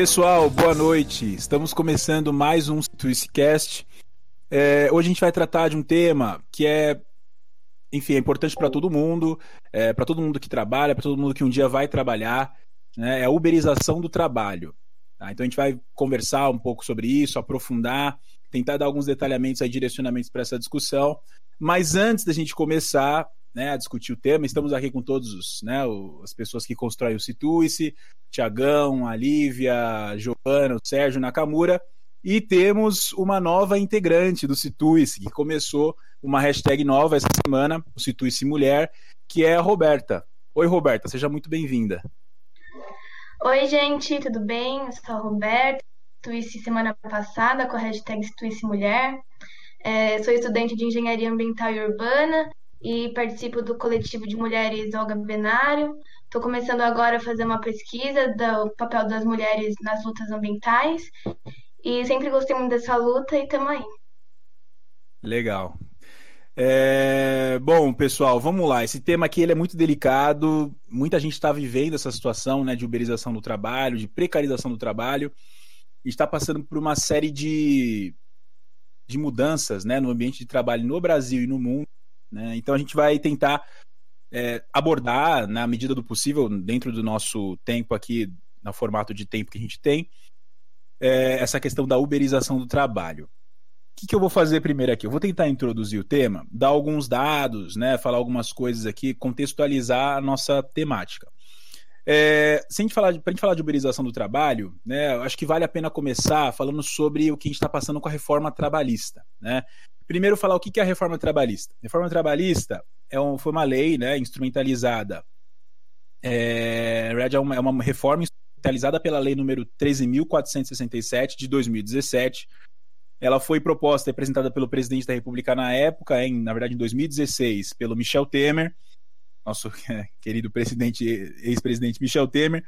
Pessoal, boa noite. Estamos começando mais um Twistcast. É, hoje a gente vai tratar de um tema que é, enfim, é importante para todo mundo, é, para todo mundo que trabalha, para todo mundo que um dia vai trabalhar, né? É a uberização do trabalho. Tá? Então a gente vai conversar um pouco sobre isso, aprofundar, tentar dar alguns detalhamentos aí, direcionamentos para essa discussão. Mas antes da gente começar, né, a discutir o tema. Estamos aqui com todos os, né, as pessoas que constroem o Situice, Tiagão, a Lívia, a Giovana, o Sérgio Nakamura. E temos uma nova integrante do Situice, que começou uma hashtag nova essa semana, o Situice Mulher, que é a Roberta. Oi, Roberta, seja muito bem-vinda. Oi, gente, tudo bem? Eu sou a Roberta, Situice semana passada com a hashtag Situice Mulher. É, sou estudante de Engenharia Ambiental e Urbana e participo do coletivo de mulheres Olga Benário. Estou começando agora a fazer uma pesquisa do papel das mulheres nas lutas ambientais e sempre gostei muito dessa luta e estamos aí. Legal. É... Bom, pessoal, vamos lá. Esse tema aqui ele é muito delicado. Muita gente está vivendo essa situação né, de uberização do trabalho, de precarização do trabalho. Está passando por uma série de, de mudanças né, no ambiente de trabalho no Brasil e no mundo né? Então a gente vai tentar é, abordar, na medida do possível, dentro do nosso tempo aqui, no formato de tempo que a gente tem, é, essa questão da uberização do trabalho. O que, que, eu vou fazer primeiro aqui? Eu vou tentar introduzir o tema, dar alguns dados, né, falar algumas coisas aqui, contextualizar a nossa temática. É, se a gente falar, para a gente falar de uberização do trabalho, né, acho que vale a pena começar falando sobre o que a gente está passando com a reforma trabalhista. Né? Primeiro, falar o que é a reforma trabalhista. A reforma trabalhista é um, foi uma lei né, instrumentalizada. É, é uma, é uma reforma instrumentalizada pela lei número 13.467 de 2017. Ela foi proposta e apresentada pelo presidente da República na época, em, na verdade em 2016, pelo Michel Temer, nosso querido presidente, ex-presidente Michel Temer.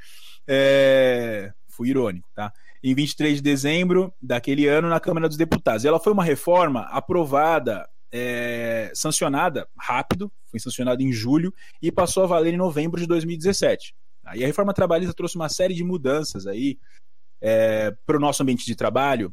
É, fui irônico, tá? em 23 de dezembro daquele ano na Câmara dos Deputados. E ela foi uma reforma aprovada, é, sancionada rápido, foi sancionada em julho e passou a valer em novembro de 2017. E a reforma trabalhista trouxe uma série de mudanças aí é, para o nosso ambiente de trabalho,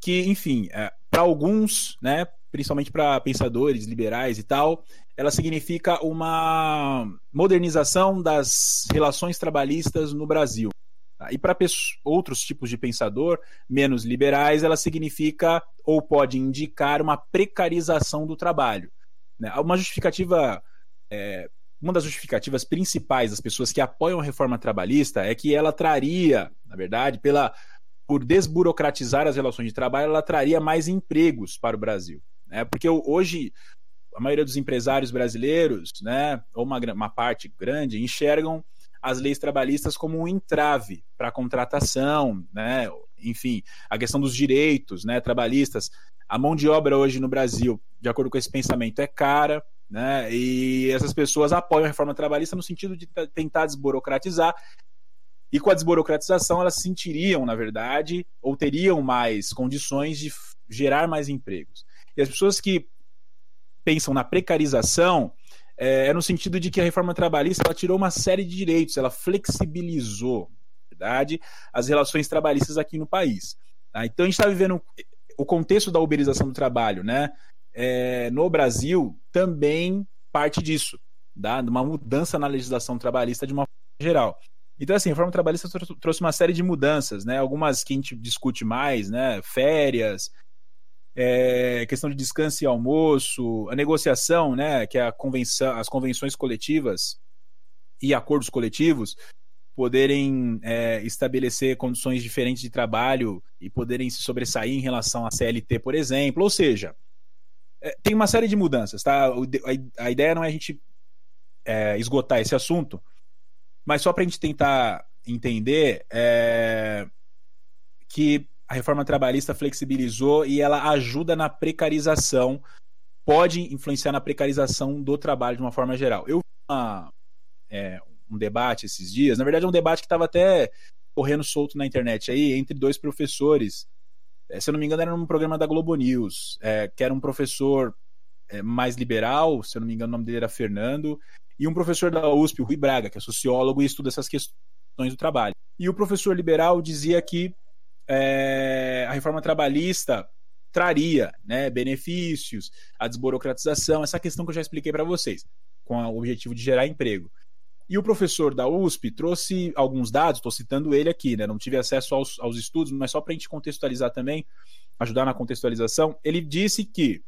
que, enfim, é, para alguns, né, principalmente para pensadores liberais e tal, ela significa uma modernização das relações trabalhistas no Brasil. Tá? E para outros tipos de pensador menos liberais, ela significa ou pode indicar uma precarização do trabalho. Né? Uma justificativa. É, uma das justificativas principais das pessoas que apoiam a reforma trabalhista é que ela traria, na verdade, pela por desburocratizar as relações de trabalho, ela traria mais empregos para o Brasil. Né? Porque hoje a maioria dos empresários brasileiros, né, ou uma, uma parte grande, enxergam as leis trabalhistas como um entrave para a contratação, né? enfim, a questão dos direitos né, trabalhistas. A mão de obra hoje no Brasil, de acordo com esse pensamento, é cara, né? e essas pessoas apoiam a reforma trabalhista no sentido de tentar desburocratizar. E com a desburocratização, elas sentiriam, na verdade, ou teriam mais condições de gerar mais empregos. E as pessoas que pensam na precarização, é, é, no sentido de que a reforma trabalhista ela tirou uma série de direitos, ela flexibilizou, verdade, as relações trabalhistas aqui no país. Tá? Então a gente está vivendo o contexto da uberização do trabalho, né? É, no Brasil também parte disso, tá? uma mudança na legislação trabalhista de uma forma geral. Então, assim, a reforma trabalhista trouxe uma série de mudanças, né? Algumas que a gente discute mais, né? Férias, é, questão de descanso e almoço, a negociação, né, que é a convenção, as convenções coletivas e acordos coletivos poderem é, estabelecer condições diferentes de trabalho e poderem se sobressair em relação à CLT, por exemplo. Ou seja, é, tem uma série de mudanças, tá? A, ideia não é a gente é, esgotar esse assunto, mas só para a gente tentar entender é, que a reforma trabalhista flexibilizou e ela ajuda na precarização, pode influenciar na precarização do trabalho de uma forma geral. Eu uma, é, um debate esses dias, na verdade é um debate que estava até correndo solto na internet aí, entre dois professores. É, se eu não me engano, era num programa da Globo News, é, que era um professor é, mais liberal, se eu não me engano, o nome dele era Fernando, e um professor da USP, o Rui Braga, que é sociólogo e estuda essas questões do trabalho. E o professor liberal dizia que é, a reforma trabalhista traria né, benefícios, a desburocratização, essa questão que eu já expliquei para vocês, com o objetivo de gerar emprego. E o professor da USP trouxe alguns dados, estou citando ele aqui, né? Não tive acesso aos, aos estudos, mas só para a gente contextualizar também, ajudar na contextualização. Ele disse que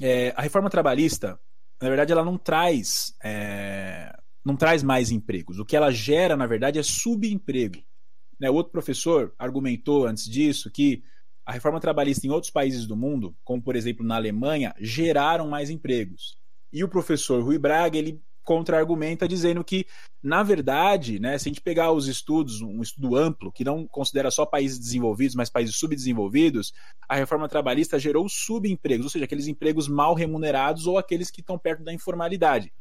é, a reforma trabalhista, na verdade, ela não traz, é, não traz mais empregos. O que ela gera, na verdade, é subemprego. Né? Outro professor argumentou antes disso que a reforma trabalhista em outros países do mundo, como por exemplo na Alemanha, geraram mais empregos. E o professor Rui Braga, ele contra-argumenta dizendo que, na verdade, né, se a gente pegar os estudos, um estudo amplo, que não considera só países desenvolvidos, mas países subdesenvolvidos, a reforma trabalhista gerou subempregos, ou seja, aqueles empregos mal remunerados ou aqueles que estão perto da informalidade.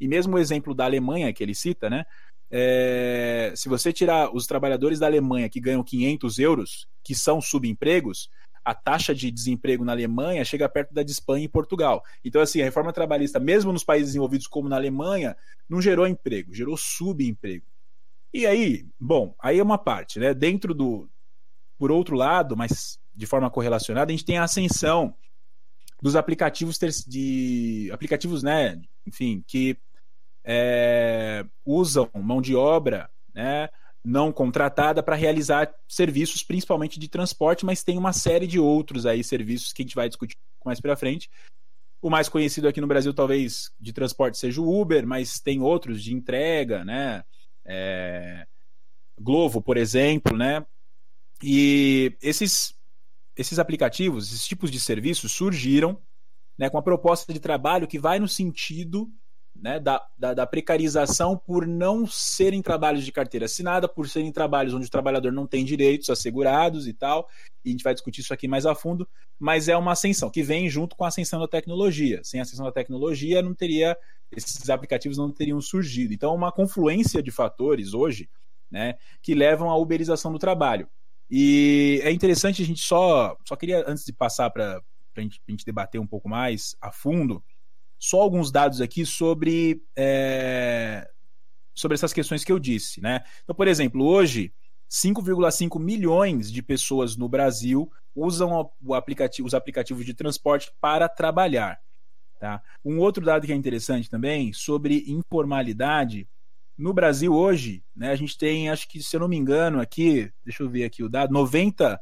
E mesmo o exemplo da Alemanha que ele cita, né, é, se você tirar os trabalhadores da Alemanha que ganham 500 euros, que são subempregos, a taxa de desemprego na Alemanha chega perto da de Espanha e Portugal. Então, assim, a reforma trabalhista, mesmo nos países desenvolvidos como na Alemanha, não gerou emprego, gerou subemprego. E aí, bom, aí é uma parte, né? Dentro do. Por outro lado, mas de forma correlacionada, a gente tem a ascensão dos aplicativos de aplicativos, né? Enfim, que é, usam mão de obra, né? não contratada para realizar serviços, principalmente de transporte, mas tem uma série de outros aí serviços que a gente vai discutir mais para frente. O mais conhecido aqui no Brasil, talvez, de transporte seja o Uber, mas tem outros de entrega, né? É... Glovo, por exemplo, né? E esses, esses aplicativos, esses tipos de serviços surgiram né, com a proposta de trabalho que vai no sentido né, da, da, da, precarização por não serem trabalhos de carteira assinada, por serem trabalhos onde o trabalhador não tem direitos assegurados e tal, e a gente vai discutir isso aqui mais a fundo, mas é uma ascensão que vem junto com a ascensão da tecnologia. Sem a ascensão da tecnologia, não teria esses aplicativos não teriam surgido. Então, é uma confluência de fatores hoje né, que levam à uberização do trabalho. E é interessante a gente só, só queria, antes de passar para a gente, gente debater um pouco mais a fundo, só alguns dados aqui sobre, é, sobre essas questões que eu disse. Né? Então, por exemplo, hoje, 5,5 milhões de pessoas no Brasil usam aplicativo, os aplicativos de transporte para trabalhar. Tá? Um outro dado que é interessante também, sobre informalidade. No Brasil hoje, né, a gente tem, acho que, se eu não me engano, aqui, deixa eu ver aqui o dado, 90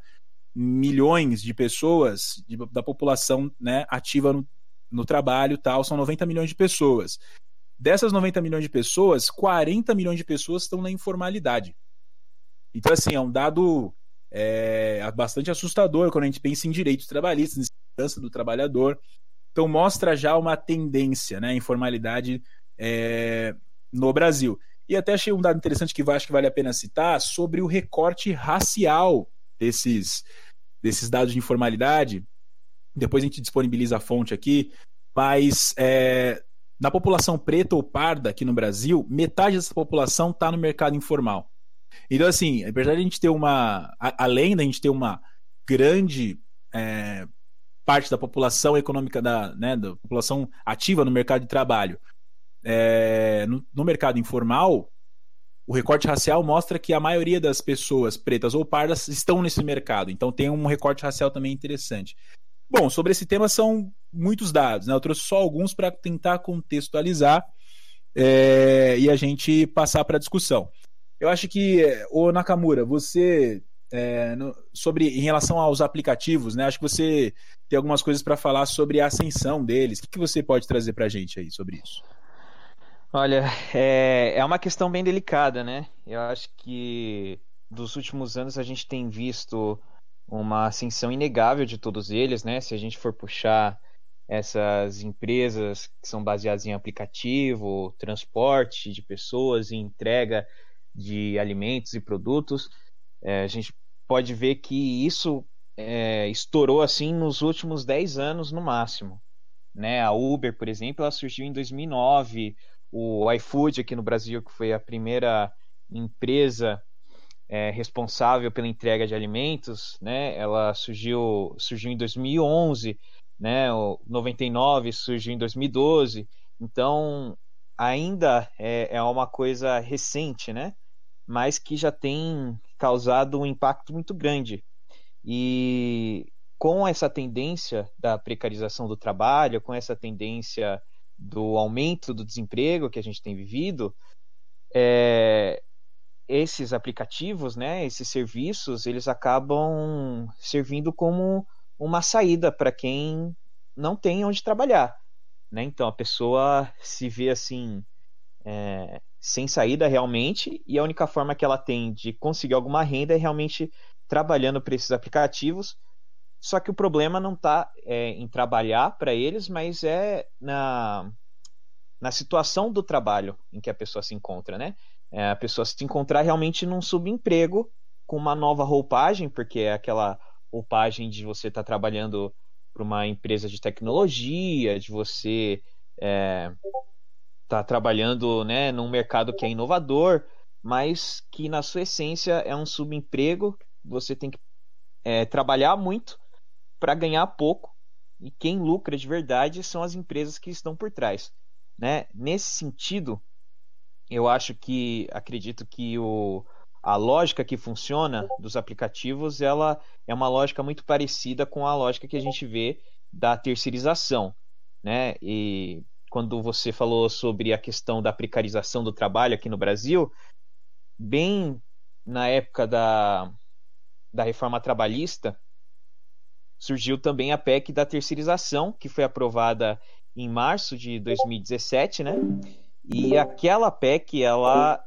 milhões de pessoas da população né, ativa no, no trabalho tal, são 90 milhões de pessoas. Dessas 90 milhões de pessoas, 40 milhões de pessoas estão na informalidade. Então, assim, é um dado é, bastante assustador quando a gente pensa em direitos trabalhistas, em segurança do trabalhador. Então, mostra já uma tendência, né, informalidade é, no Brasil. E até achei um dado interessante que acho que vale a pena citar sobre o recorte racial desses, desses dados de informalidade, depois a gente disponibiliza a fonte aqui, mas é, na população preta ou parda aqui no Brasil, metade dessa população está no mercado informal. Então, assim, apesar de a gente ter uma. Além da gente ter uma grande é, parte da população econômica, da, né, da população ativa no mercado de trabalho, é, no, no mercado informal, o recorte racial mostra que a maioria das pessoas pretas ou pardas estão nesse mercado. Então tem um recorte racial também interessante. Bom, sobre esse tema são muitos dados, né? Eu trouxe só alguns para tentar contextualizar é, e a gente passar para a discussão. Eu acho que, o Nakamura, você é, no, sobre em relação aos aplicativos, né? Acho que você tem algumas coisas para falar sobre a ascensão deles. O que, que você pode trazer para a gente aí sobre isso? Olha, é, é uma questão bem delicada, né? Eu acho que dos últimos anos a gente tem visto uma ascensão inegável de todos eles, né? Se a gente for puxar essas empresas que são baseadas em aplicativo, transporte de pessoas e entrega de alimentos e produtos, é, a gente pode ver que isso é, estourou assim nos últimos 10 anos no máximo. Né? A Uber, por exemplo, ela surgiu em 2009, o iFood aqui no Brasil, que foi a primeira empresa é, responsável pela entrega de alimentos, né? Ela surgiu, surgiu em 2011, né? O 99 surgiu em 2012. Então, ainda é, é uma coisa recente, né? mas que já tem causado um impacto muito grande. E com essa tendência da precarização do trabalho, com essa tendência do aumento do desemprego que a gente tem vivido, é, esses aplicativos, né, esses serviços, eles acabam servindo como uma saída para quem não tem onde trabalhar. Né? Então a pessoa se vê assim é, sem saída realmente e a única forma que ela tem de conseguir alguma renda é realmente trabalhando para esses aplicativos. Só que o problema não está é, em trabalhar para eles, mas é na, na situação do trabalho em que a pessoa se encontra, né? É a pessoa se encontrar realmente num subemprego com uma nova roupagem, porque é aquela roupagem de você estar tá trabalhando para uma empresa de tecnologia, de você é, tá trabalhando né, num mercado que é inovador, mas que na sua essência é um subemprego. Você tem que é, trabalhar muito para ganhar pouco e quem lucra de verdade são as empresas que estão por trás. Né? Nesse sentido, eu acho que acredito que o, a lógica que funciona dos aplicativos ela é uma lógica muito parecida com a lógica que a gente vê da terceirização, né? E quando você falou sobre a questão da precarização do trabalho aqui no Brasil, bem na época da, da reforma trabalhista, surgiu também a PEC da terceirização, que foi aprovada em março de 2017, né? E aquela PEC, ela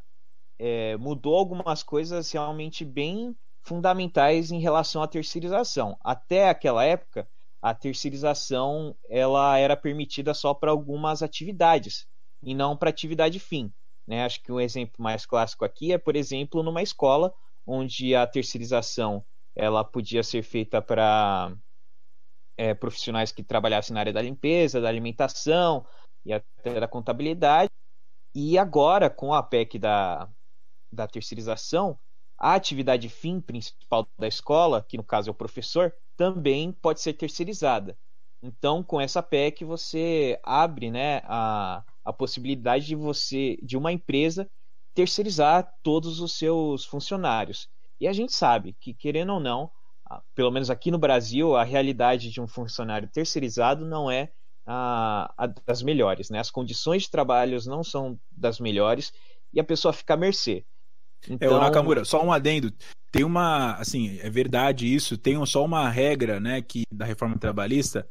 é, mudou algumas coisas realmente bem fundamentais em relação à terceirização. Até aquela época, a terceirização ela era permitida só para algumas atividades e não para atividade fim. Né? Acho que um exemplo mais clássico aqui é, por exemplo, numa escola onde a terceirização ela podia ser feita para é, profissionais que trabalhassem na área da limpeza, da alimentação e até da contabilidade. E agora, com a PEC da, da terceirização, a atividade fim principal da escola, que no caso é o professor, também pode ser terceirizada. Então, com essa PEC, você abre né, a, a possibilidade de você, de uma empresa, terceirizar todos os seus funcionários. E a gente sabe que, querendo ou não, pelo menos aqui no Brasil, a realidade de um funcionário terceirizado não é a, a das melhores. Né? As condições de trabalho não são das melhores e a pessoa fica à mercê. Então... É, o Nakamura, só um adendo. Tem uma, assim, é verdade isso, tem só uma regra, né, que da reforma trabalhista,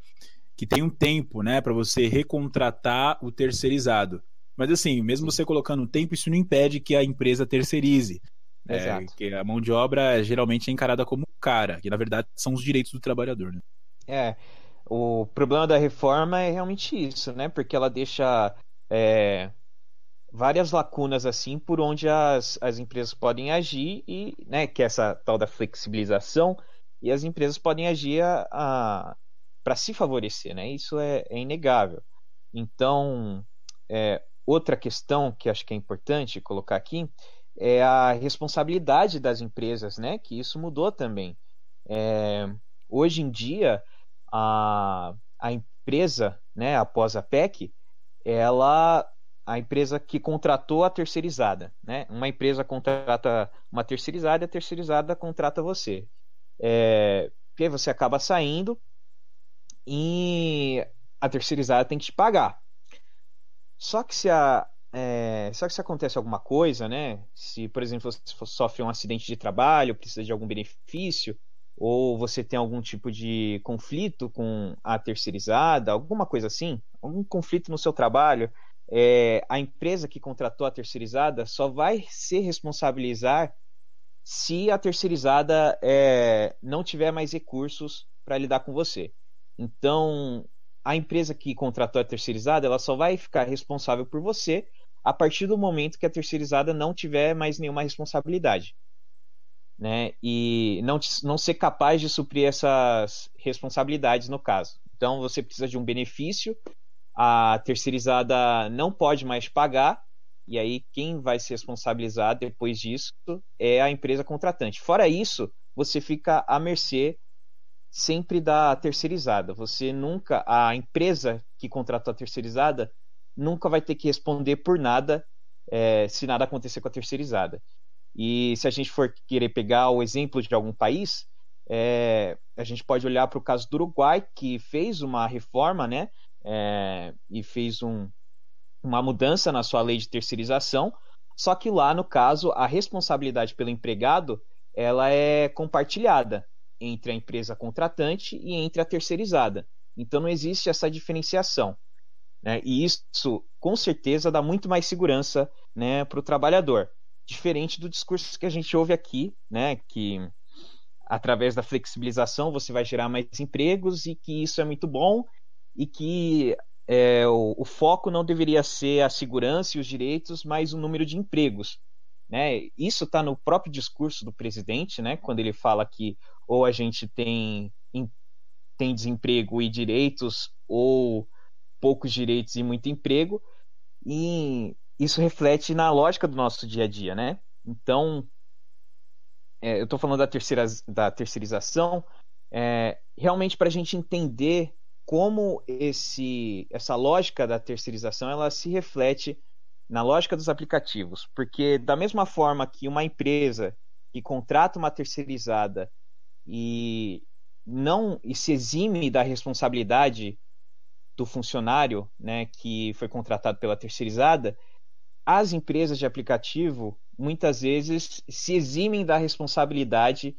que tem um tempo, né, para você recontratar o terceirizado. Mas assim, mesmo você colocando um tempo, isso não impede que a empresa terceirize. É, Exato. É, que a mão de obra geralmente é encarada como cara, que na verdade são os direitos do trabalhador, né? É. O problema da reforma é realmente isso, né? Porque ela deixa é, várias lacunas assim por onde as, as empresas podem agir e né, que é essa tal da flexibilização e as empresas podem agir para se favorecer, né? Isso é, é inegável. Então, é, outra questão que acho que é importante colocar aqui é a responsabilidade das empresas, né? Que isso mudou também. É, hoje em dia, a, a empresa, né, após a PEC, ela a empresa que contratou a terceirizada. Né? Uma empresa contrata uma terceirizada e a terceirizada contrata você. É, porque você acaba saindo e a terceirizada tem que te pagar. Só que se a é, só que se acontece alguma coisa, né? Se, por exemplo, você sofre um acidente de trabalho, precisa de algum benefício, ou você tem algum tipo de conflito com a terceirizada, alguma coisa assim, algum conflito no seu trabalho, é, a empresa que contratou a terceirizada só vai se responsabilizar se a terceirizada é, não tiver mais recursos para lidar com você. Então, a empresa que contratou a terceirizada, ela só vai ficar responsável por você a partir do momento que a terceirizada não tiver mais nenhuma responsabilidade. Né? E não, não ser capaz de suprir essas responsabilidades no caso. Então, você precisa de um benefício a terceirizada não pode mais pagar, e aí quem vai se responsabilizar depois disso é a empresa contratante. Fora isso, você fica à mercê sempre da terceirizada. Você nunca, a empresa que contratou a terceirizada, nunca vai ter que responder por nada é, se nada acontecer com a terceirizada. E se a gente for querer pegar o exemplo de algum país, é, a gente pode olhar para o caso do Uruguai, que fez uma reforma, né? É, e fez um, uma mudança na sua lei de terceirização, só que lá, no caso, a responsabilidade pelo empregado ela é compartilhada entre a empresa contratante e entre a terceirizada. Então não existe essa diferenciação. Né? E isso, com certeza, dá muito mais segurança né, para o trabalhador. Diferente do discurso que a gente ouve aqui, né, que através da flexibilização você vai gerar mais empregos e que isso é muito bom e que é, o, o, foco não deveria ser a segurança e os direitos, mas o número de empregos. Né? Isso está no próprio discurso do presidente, né? quando ele fala que ou a gente tem, tem desemprego e direitos, ou poucos direitos e muito emprego. E isso reflete na lógica do nosso dia a dia. Né? Então, é, eu estou falando da, terceira, da terceirização, é, realmente para a gente entender como esse, essa lógica da terceirização ela se reflete na lógica dos aplicativos, porque da mesma forma que uma empresa que contrata uma terceirizada e não e se exime da responsabilidade do funcionário, né, que foi contratado pela terceirizada, as empresas de aplicativo muitas vezes se eximem da responsabilidade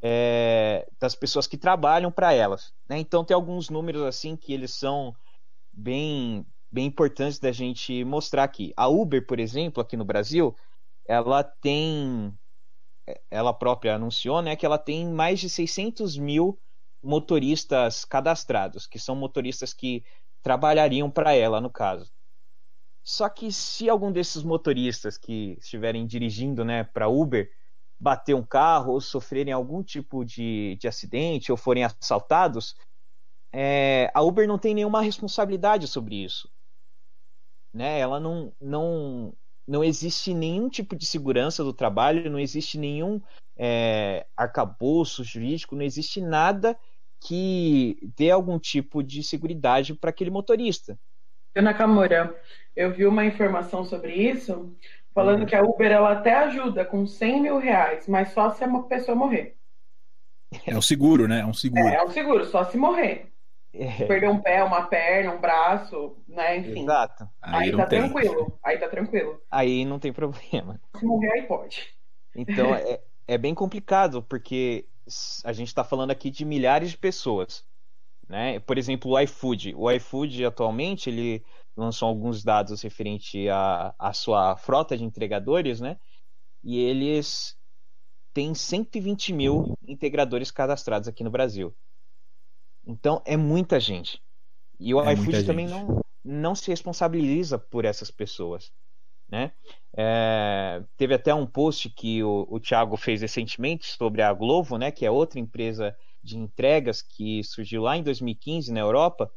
é, das pessoas que trabalham para elas. Né? Então tem alguns números assim que eles são bem bem importantes da gente mostrar aqui. A Uber, por exemplo, aqui no Brasil, ela tem ela própria anunciou, né, que ela tem mais de 600 mil motoristas cadastrados, que são motoristas que trabalhariam para ela, no caso. Só que se algum desses motoristas que estiverem dirigindo, né, para Uber, bater um carro ou sofrerem algum tipo de, de acidente ou forem assaltados, é, a Uber não tem nenhuma responsabilidade sobre isso. Né? Ela não, não, não existe nenhum tipo de segurança do trabalho, não existe nenhum é, arcabouço jurídico, não existe nada que dê algum tipo de segurança para aquele motorista. Ana Nakamura, eu vi uma informação sobre isso, falando uhum. que a Uber ela até ajuda com 100 mil reais, mas só se uma pessoa morrer. É o seguro, né? É um seguro. É, é um seguro, só se morrer. É. Perder um pé, uma perna, um braço, né? Enfim. Exato. Aí, aí tá tem. tranquilo. Aí tá tranquilo. Aí não tem problema. Se morrer, aí pode. Então é, é bem complicado, porque a gente está falando aqui de milhares de pessoas. Né? Por exemplo, o iFood. O iFood atualmente ele lançou alguns dados referente à, à sua frota de entregadores, né? E eles têm 120 mil integradores cadastrados aqui no Brasil. Então é muita gente. E o é iFood também não, não se responsabiliza por essas pessoas. Né? É, teve até um post que o, o Thiago fez recentemente sobre a Glovo, né, que é outra empresa de entregas que surgiu lá em 2015 na Europa,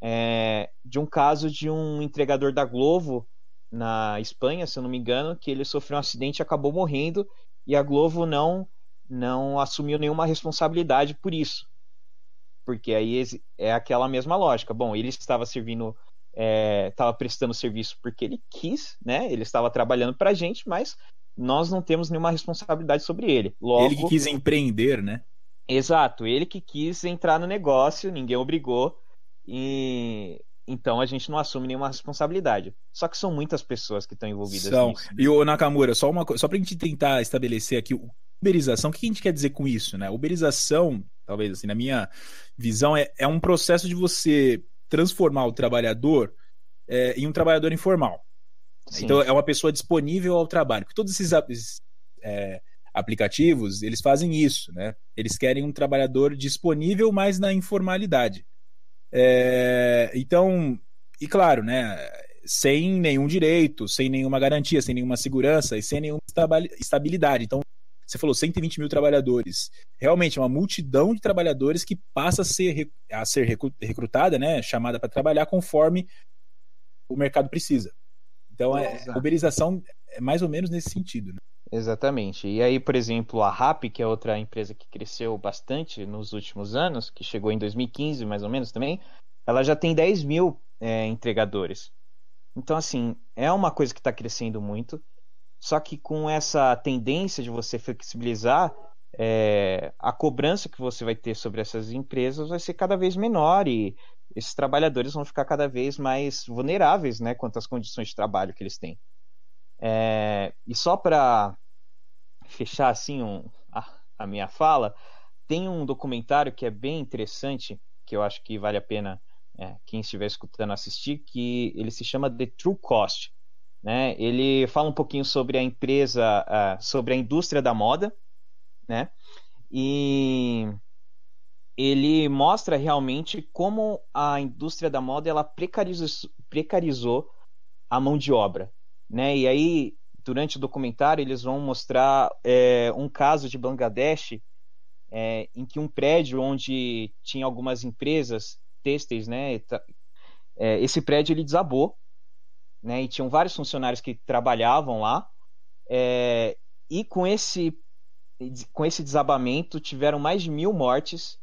é, de um caso de um entregador da Glovo na Espanha, se eu não me engano, que ele sofreu um acidente e acabou morrendo e a Glovo não não assumiu nenhuma responsabilidade por isso. Porque aí é aquela mesma lógica. Bom, ele estava servindo, estava é, prestando serviço porque ele quis, né? Ele estava trabalhando para a gente, mas nós não temos nenhuma responsabilidade sobre ele. Logo, ele que quis empreender, né? Exato, ele que quis entrar no negócio, ninguém obrigou. E então a gente não assume nenhuma responsabilidade. Só que são muitas pessoas que estão envolvidas são. nisso. E o Nakamura, só uma só pra gente tentar estabelecer aqui uberização, o que a gente quer dizer com isso, né? Uberização, talvez assim, na minha visão, é, é um processo de você transformar o trabalhador é, em um trabalhador informal. Sim. Então é uma pessoa disponível ao trabalho. Porque todos esses é, aplicativos, eles fazem isso, né? Eles querem um trabalhador disponível, mas na informalidade. É, então, e claro, né, sem nenhum direito, sem nenhuma garantia, sem nenhuma segurança e sem nenhuma estabilidade. Então, você falou 120 mil trabalhadores. Realmente é uma multidão de trabalhadores que passa a ser, a ser recrutada, né, chamada para trabalhar conforme o mercado precisa. Então, é, a uberização é mais ou menos nesse sentido. Né? Exatamente. E aí, por exemplo, a RAP, que é outra empresa que cresceu bastante nos últimos anos, que chegou em 2015 mais ou menos também, ela já tem 10 mil é, entregadores. Então, assim, é uma coisa que está crescendo muito. Só que com essa tendência de você flexibilizar, é, a cobrança que você vai ter sobre essas empresas vai ser cada vez menor e esses trabalhadores vão ficar cada vez mais vulneráveis né, quanto às condições de trabalho que eles têm. É, e só para fechar assim um, a, a, minha fala, tem um documentário que é bem interessante, que eu acho que vale a pena é, quem estiver escutando assistir, que ele se chama The True Cost. Né? Ele fala um pouquinho sobre a empresa, uh, sobre a indústria da moda, né? E ele mostra realmente como a indústria da moda ela precarizou, precarizou a mão de obra, né? E aí durante o documentário eles vão mostrar é, um caso de Bangladesh é, em que um prédio onde tinha algumas empresas têxteis, né? É, esse prédio ele desabou, né? E tinham vários funcionários que trabalhavam lá. É, e com esse com esse desabamento tiveram mais de mil mortes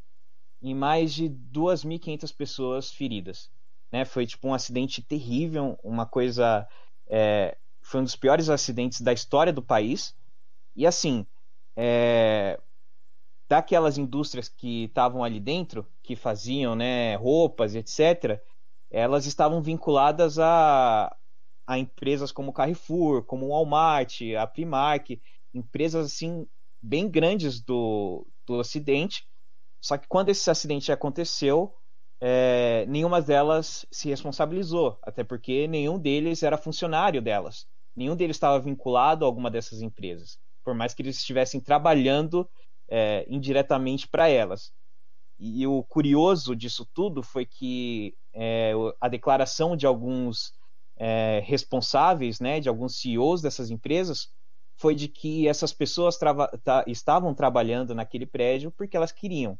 e mais de 2.500 pessoas feridas. Né? Foi tipo um acidente terrível, uma coisa. É, foi um dos piores acidentes da história do país. E assim, é, daquelas indústrias que estavam ali dentro, que faziam né, roupas, etc., elas estavam vinculadas a, a empresas como Carrefour, como Walmart, a Primark, empresas assim bem grandes do, do Ocidente. Só que quando esse acidente aconteceu, é, nenhuma delas se responsabilizou, até porque nenhum deles era funcionário delas. Nenhum deles estava vinculado a alguma dessas empresas, por mais que eles estivessem trabalhando é, indiretamente para elas. E, o curioso disso tudo foi que é, a declaração de alguns é, responsáveis, né, de alguns CEOs dessas empresas, foi de que essas pessoas tá, estavam trabalhando naquele prédio porque elas queriam.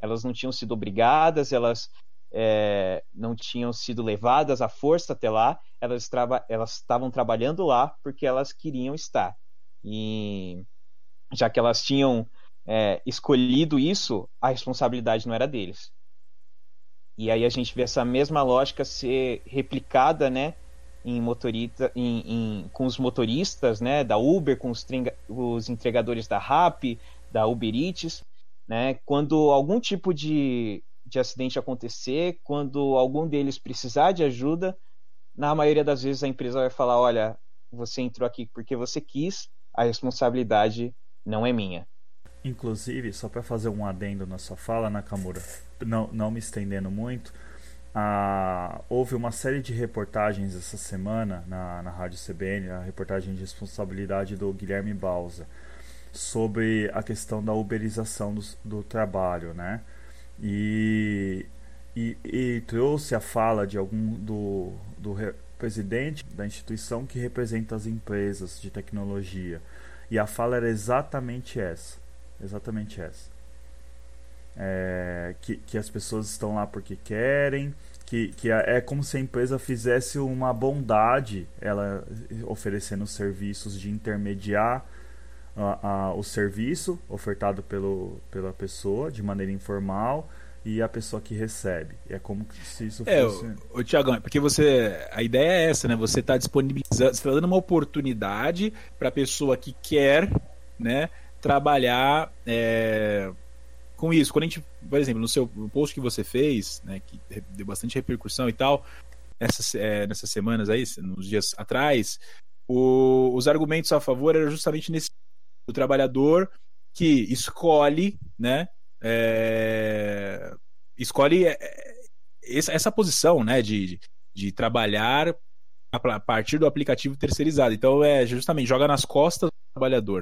Elas não tinham sido obrigadas, elas é, não tinham sido levadas à força até lá, elas, estavam trabalhando lá porque elas queriam estar. E já que elas tinham é, escolhido isso, a responsabilidade não era deles. E aí a gente vê essa mesma lógica ser replicada, né, em motorista, em, em, com os motoristas né, da Uber, com os, os entregadores da Rap, da Uber Eats. Né, quando algum tipo de, de acidente acontecer, quando algum deles precisar de ajuda, na maioria das vezes a empresa vai falar: olha, você entrou aqui porque você quis, a responsabilidade não é minha. Inclusive, só para fazer um adendo na sua fala, Nakamura, não, não me estendendo muito, ah, houve uma série de reportagens essa semana na, na Rádio CBN, a reportagem de responsabilidade do Guilherme Balsa, sobre a questão da uberização do, do trabalho, né? E, e, e, trouxe a fala de algum do, do presidente da instituição que representa as empresas de tecnologia. E a fala era exatamente essa. Exatamente essa é, que, que as pessoas estão lá porque querem, que, que é, como se a empresa fizesse uma bondade, ela oferecendo serviços de intermediar a, a, o serviço ofertado pelo, pela pessoa de maneira informal e a pessoa que recebe. É como se isso é, fosse. O, o Tiagão, é porque você. A ideia é essa, né? Você está disponibilizando, você está dando uma oportunidade para a pessoa que quer, né? Trabalhar. É com isso, quando a gente, por exemplo, no seu post que você fez, né, que deu bastante repercussão e tal, essas, é, nessas semanas aí, nos dias atrás, o, os argumentos a favor eram justamente nesse o trabalhador que escolhe, né, é, escolhe é, essa, essa posição, né, de, de trabalhar a partir do aplicativo terceirizado. Então é justamente joga nas costas do trabalhador.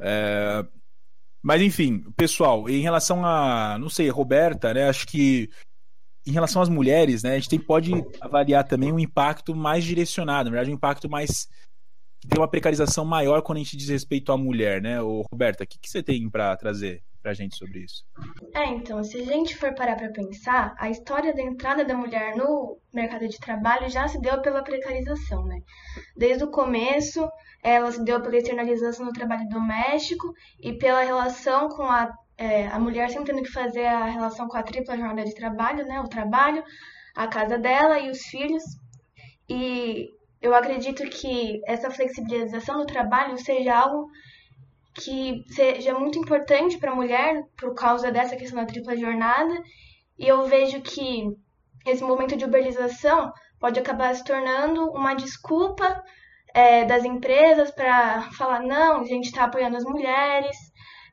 É, mas enfim, pessoal, em relação a, não sei, Roberta, né? Acho que em relação às mulheres, né, a gente tem, pode avaliar também um impacto mais direcionado, na verdade, um impacto mais tem uma precarização maior quando a gente diz respeito à mulher, né? Ô, Roberta, o que, que você tem para trazer para a gente sobre isso? É, então, se a gente for parar para pensar, a história da entrada da mulher no mercado de trabalho já se deu pela precarização, né? Desde o começo, ela se deu pela externalização do trabalho doméstico e pela relação com a, é, a mulher sempre tendo que fazer a relação com a tripla jornada de trabalho, né? O trabalho, a casa dela e os filhos. E eu acredito que essa flexibilização do trabalho seja algo que seja muito importante para a mulher por causa dessa questão da tripla jornada. E eu vejo que esse momento de uberização pode acabar se tornando uma desculpa é, das empresas para falar não, a gente está apoiando as mulheres,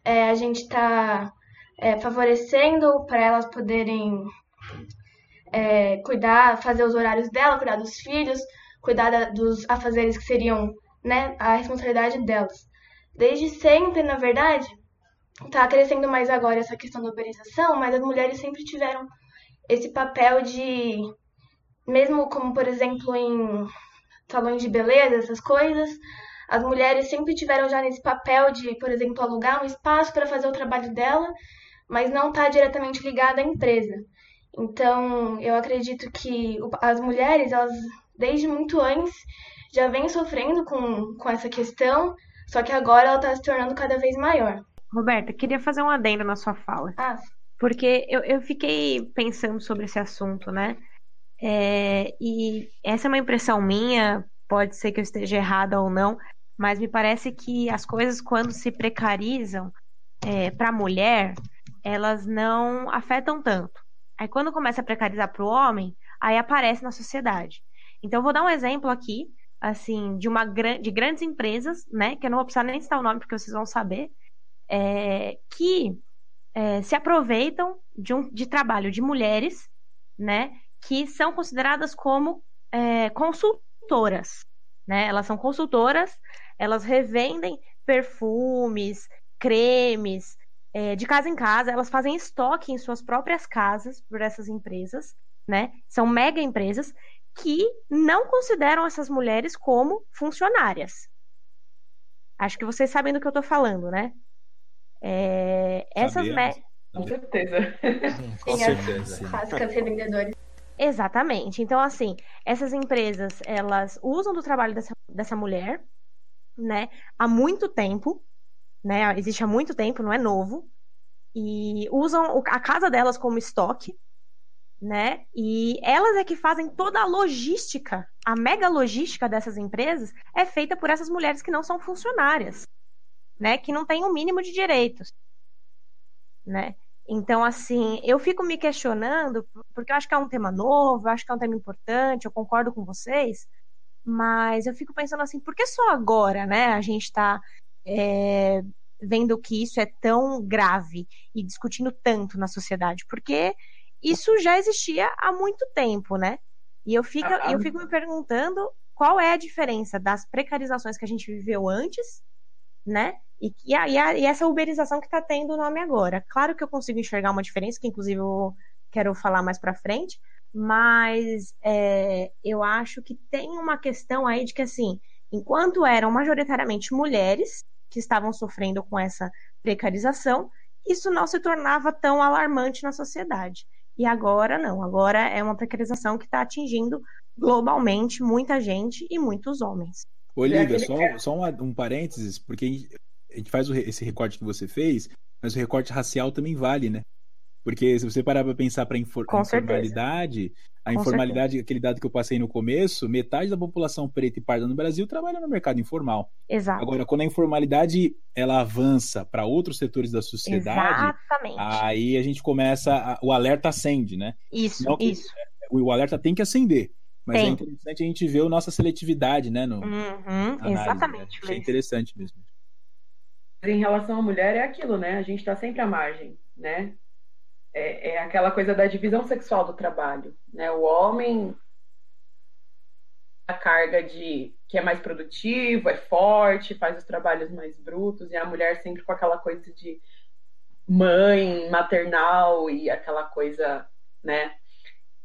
é, a gente está é, favorecendo para elas poderem é, cuidar, fazer os horários dela, cuidar dos filhos, cuidar da, dos afazeres que seriam né, a responsabilidade delas. Desde sempre, na verdade, está crescendo mais agora essa questão da uberização, mas as mulheres sempre tiveram esse papel de, mesmo como por exemplo em salões de beleza, essas coisas, as mulheres sempre tiveram já nesse papel de, por exemplo, alugar um espaço para fazer o trabalho dela, mas não está diretamente ligada à empresa. Então, eu acredito que as mulheres, elas, desde muito antes, já vêm sofrendo com, com essa questão, só que agora ela está se tornando cada vez maior. Roberta, queria fazer um adendo na sua fala. Ah. Porque eu, eu fiquei pensando sobre esse assunto, né? É, e essa é uma impressão minha, pode ser que eu esteja errada ou não, mas me parece que as coisas, quando se precarizam é, para a mulher, elas não afetam tanto. Aí quando começa a precarizar para o homem, aí aparece na sociedade. Então eu vou dar um exemplo aqui, assim, de uma de grandes empresas, né, que eu não vou precisar nem citar o nome porque vocês vão saber, é, que é, se aproveitam de um de trabalho de mulheres, né, que são consideradas como é, consultoras, né? Elas são consultoras, elas revendem perfumes, cremes, é, de casa em casa, elas fazem estoque em suas próprias casas por essas empresas, né? São mega empresas que não consideram essas mulheres como funcionárias. Acho que vocês sabem do que eu estou falando, né? É, essas me... Com certeza. Com certeza. Revendedoras. Exatamente. Então, assim, essas empresas, elas usam do trabalho dessa, dessa mulher, né, há muito tempo, né, existe há muito tempo, não é novo, e usam a casa delas como estoque, né, e elas é que fazem toda a logística, a mega logística dessas empresas é feita por essas mulheres que não são funcionárias, né, que não têm o um mínimo de direitos, né. Então, assim, eu fico me questionando, porque eu acho que é um tema novo, eu acho que é um tema importante, eu concordo com vocês, mas eu fico pensando assim, por que só agora, né, a gente está é, vendo que isso é tão grave e discutindo tanto na sociedade? Porque isso já existia há muito tempo, né? E eu fico, eu fico me perguntando qual é a diferença das precarizações que a gente viveu antes, né? E, e, a, e, a, e essa uberização que está tendo o nome agora. Claro que eu consigo enxergar uma diferença, que inclusive eu quero falar mais para frente, mas é, eu acho que tem uma questão aí de que, assim, enquanto eram majoritariamente mulheres que estavam sofrendo com essa precarização, isso não se tornava tão alarmante na sociedade. E agora não, agora é uma precarização que está atingindo globalmente muita gente e muitos homens. Olivia, só, só um, um parênteses, porque a gente faz esse recorte que você fez, mas o recorte racial também vale, né? Porque se você parar para pensar para infor informalidade, a Com informalidade, certeza. aquele dado que eu passei no começo, metade da população preta e parda no Brasil trabalha no mercado informal. Exato. Agora, quando a informalidade ela avança para outros setores da sociedade, Exatamente. aí a gente começa, a, o alerta acende, né? Isso, que, isso. O, o alerta tem que acender. Mas é tem. é interessante a gente ver a nossa seletividade, né? No, uhum, análise, exatamente. Né? Achei interessante mesmo em relação à mulher é aquilo, né? A gente está sempre à margem, né? É, é, aquela coisa da divisão sexual do trabalho, né? O homem a carga de que é mais produtivo, é forte, faz os trabalhos mais brutos e a mulher sempre com aquela coisa de mãe, maternal e aquela coisa, né?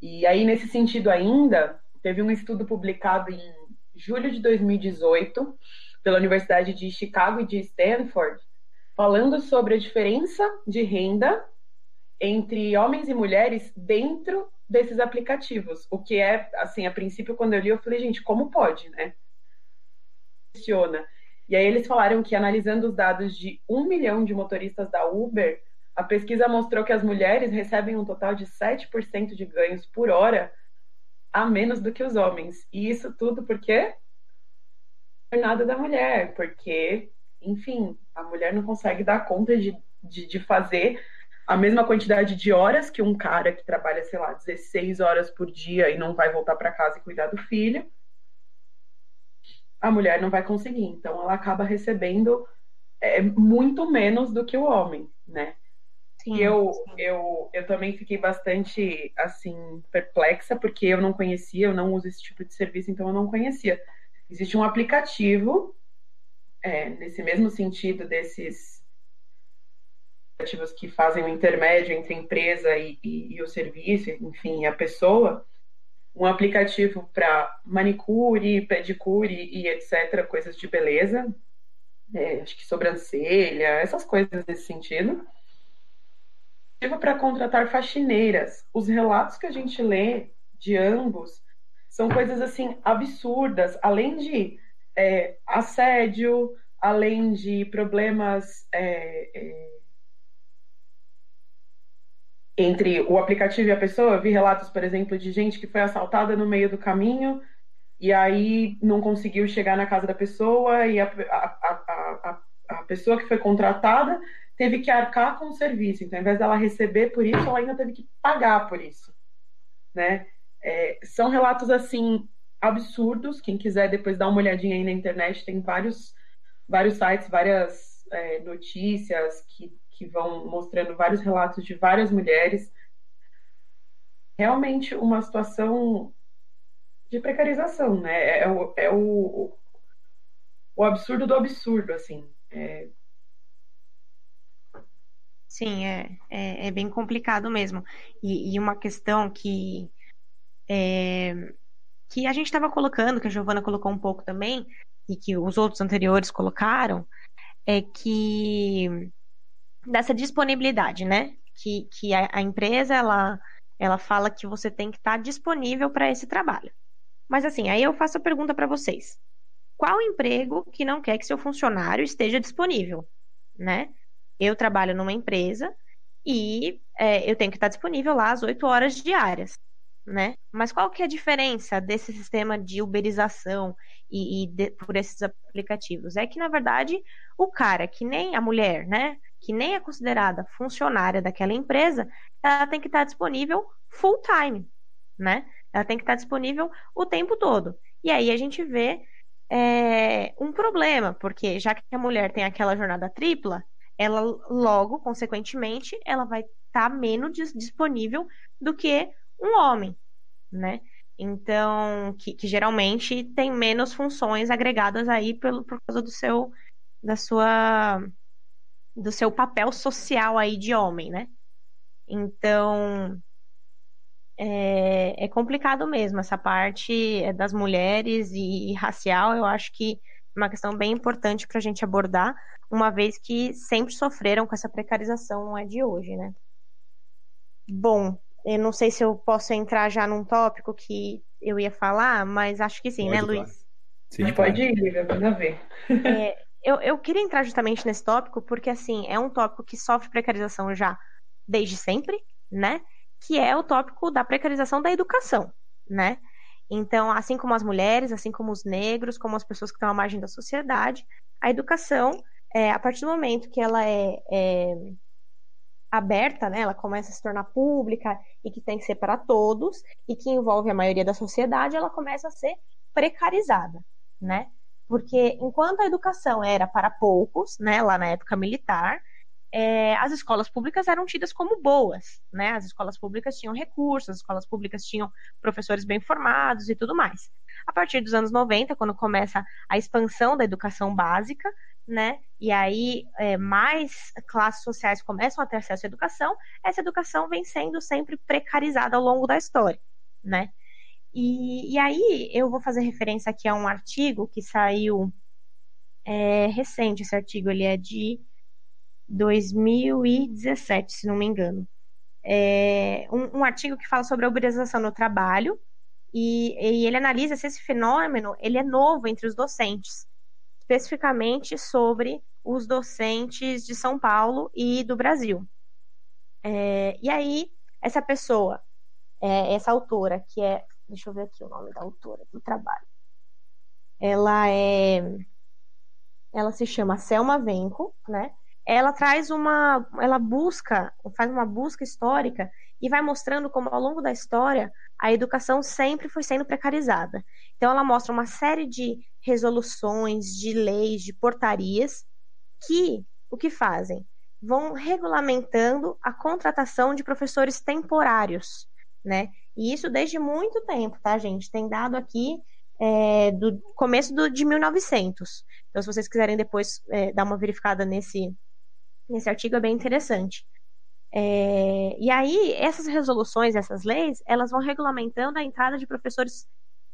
E aí nesse sentido ainda teve um estudo publicado em julho de 2018 pela Universidade de Chicago e de Stanford, falando sobre a diferença de renda entre homens e mulheres dentro desses aplicativos. O que é, assim, a princípio, quando eu li, eu falei, gente, como pode, né? Funciona. E aí eles falaram que, analisando os dados de um milhão de motoristas da Uber, a pesquisa mostrou que as mulheres recebem um total de 7% de ganhos por hora a menos do que os homens. E isso tudo porque jornada da mulher, porque, enfim, a mulher não consegue dar conta de, de, de, fazer a mesma quantidade de horas que um cara que trabalha, sei lá, 16 horas por dia e não vai voltar para casa e cuidar do filho. A mulher não vai conseguir. Então, ela acaba recebendo é, muito menos do que o homem, né? Sim, e eu, sim. eu, eu também fiquei bastante, assim, perplexa, porque eu não conhecia, eu não uso esse tipo de serviço, então eu não conhecia. Existe um aplicativo, é, nesse mesmo sentido desses aplicativos que fazem o intermédio entre a empresa e, e, e o serviço, enfim, a pessoa, um aplicativo para manicure, pedicure e etc., coisas de beleza, é, acho que sobrancelha, essas coisas nesse sentido. Para contratar faxineiras. Os relatos que a gente lê de ambos são coisas assim absurdas, além de é, assédio, além de problemas é, é, entre o aplicativo e a pessoa. Eu vi relatos, por exemplo, de gente que foi assaltada no meio do caminho e aí não conseguiu chegar na casa da pessoa e a, a, a, a, pessoa que foi contratada teve que arcar com o serviço. Então, ao invés dela receber por isso, ela ainda teve que pagar por isso. Né? É, são relatos assim absurdos. Quem quiser depois dar uma olhadinha aí na internet, tem vários, vários sites, várias é, notícias que, que vão mostrando vários relatos de várias mulheres. Realmente uma situação de precarização, né? É, é, o, é o, o absurdo do absurdo, assim. É... Sim, é, é, é, bem complicado mesmo. E, e uma questão que, é, que a gente estava colocando, que a Giovana colocou um pouco também, e que os outros anteriores colocaram, é que dessa disponibilidade, né? Que, que a, a empresa ela, ela fala que você tem que estar disponível para esse trabalho. Mas assim, aí eu faço a pergunta para vocês. Qual emprego que não quer que seu funcionário esteja disponível, né? Eu trabalho numa empresa e é, eu tenho que estar disponível lá às 8 horas diárias, né? Mas qual que é a diferença desse sistema de uberização e, e de, por esses aplicativos? É que, na verdade, o cara, que nem a mulher, né? Que nem é considerada funcionária daquela empresa, ela tem que estar disponível full time, né? Ela tem que estar disponível o tempo todo. E aí a gente vê é, um problema, porque já que a mulher tem aquela jornada tripla, ela logo, consequentemente, ela vai estar menos disponível do que um homem, né? Então, que, que, geralmente tem menos funções agregadas aí por causa do seu, da sua, do seu papel social aí de homem, né? Então, é, é complicado mesmo. Essa parte é das mulheres e, e racial, eu acho que é uma questão bem importante para a gente abordar, uma vez que sempre sofreram com essa precarização, não é de hoje, né? Bom, eu não sei se eu posso entrar já num tópico que eu ia falar, mas acho que sim, pode, né, Luiz? Sim, pode ir, Lívia, manda ver. É, eu, eu queria entrar justamente nesse tópico, porque, assim, é um tópico que sofre precarização já desde sempre, né? que é o tópico da precarização da educação, né? Então, assim como as mulheres, assim como os negros, como as pessoas que estão à margem da sociedade, a educação, é, a partir do momento que ela é, é aberta, né, ela começa a se tornar pública e que tem que ser para todos e que envolve a maioria da sociedade, ela começa a ser precarizada, né? Porque enquanto a educação era para poucos, né, lá na época militar, é, as escolas públicas eram tidas como boas, né? As escolas públicas tinham recursos, as escolas públicas tinham professores bem formados e tudo mais. A partir dos anos 90, quando começa a expansão da educação básica, né? E aí é, mais classes sociais começam a ter acesso à educação, essa educação vem sendo sempre precarizada ao longo da história, né? E, e aí eu vou fazer referência aqui a um artigo que saiu é, recente. Esse artigo ele é de 2017, se não me engano. É um, um, artigo que fala sobre a uberização no trabalho e, e, ele analisa se esse fenômeno ele é novo entre os docentes, especificamente sobre os docentes de São Paulo e do Brasil. É, e aí, essa pessoa, é, essa autora, que é deixa eu ver aqui o nome da autora do trabalho. Ela é, ela se chama Selma Venco, né? Ela traz uma, ela busca, faz uma busca histórica e vai mostrando como ao longo da história a educação sempre foi sendo precarizada. Então ela mostra uma série de resoluções, de leis, de portarias que o que fazem? Vão regulamentando a contratação de professores temporários, né? E isso desde muito tempo, tá, gente? Tem dado aqui é, do começo do, de 1900. Então, se vocês quiserem depois é, dar uma verificada nesse, nesse artigo, é bem interessante. É, e aí, essas resoluções, essas leis, elas vão regulamentando a entrada de professores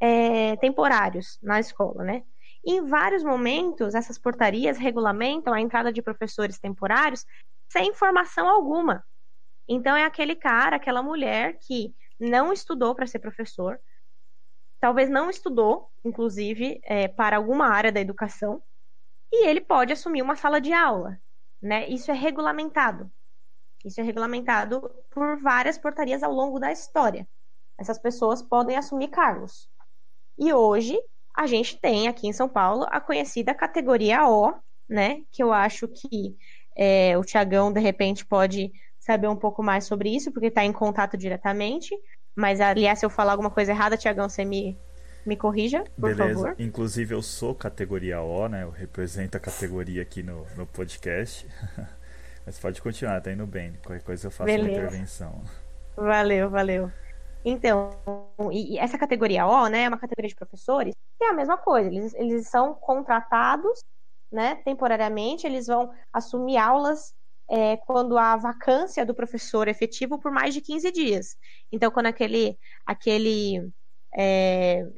é, temporários na escola, né? Em vários momentos, essas portarias regulamentam a entrada de professores temporários sem formação alguma. Então, é aquele cara, aquela mulher que não estudou para ser professor, talvez não estudou, inclusive, é, para alguma área da educação, e ele pode assumir uma sala de aula. Né? Isso é regulamentado. Isso é regulamentado por várias portarias ao longo da história. Essas pessoas podem assumir cargos. E hoje a gente tem aqui em São Paulo a conhecida categoria O, né? Que eu acho que é, o Tiagão, de repente, pode saber um pouco mais sobre isso, porque está em contato diretamente. Mas, aliás, se eu falar alguma coisa errada, Tiagão, você me, me corrija, por Beleza. favor. Inclusive, eu sou categoria O, né? Eu represento a categoria aqui no, no podcast. Mas pode continuar, tá indo bem. Qualquer coisa eu faço Beleza. uma intervenção. Valeu, valeu. Então, e essa categoria O, né, é uma categoria de professores, que é a mesma coisa. Eles, eles são contratados, né, temporariamente, eles vão assumir aulas é, quando há vacância do professor efetivo por mais de 15 dias. Então, quando aquele, aquele, é,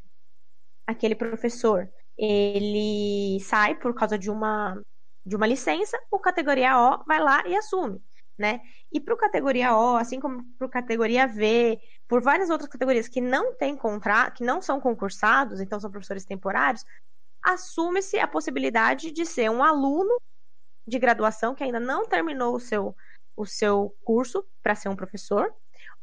aquele professor ele sai por causa de uma de uma licença, o categoria O vai lá e assume, né? E para o categoria O, assim como para o categoria V, por várias outras categorias que não têm contrato, que não são concursados, então são professores temporários, assume-se a possibilidade de ser um aluno de graduação que ainda não terminou o seu, o seu curso para ser um professor,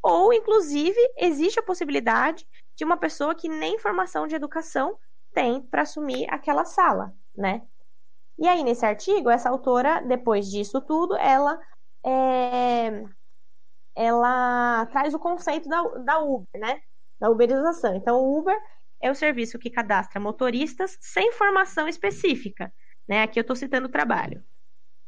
ou inclusive existe a possibilidade de uma pessoa que nem formação de educação tem para assumir aquela sala, né? E aí, nesse artigo, essa autora, depois disso tudo, ela é, ela traz o conceito da, da Uber, né? Da uberização. Então, o Uber é o serviço que cadastra motoristas sem formação específica. Né? Aqui eu estou citando o trabalho.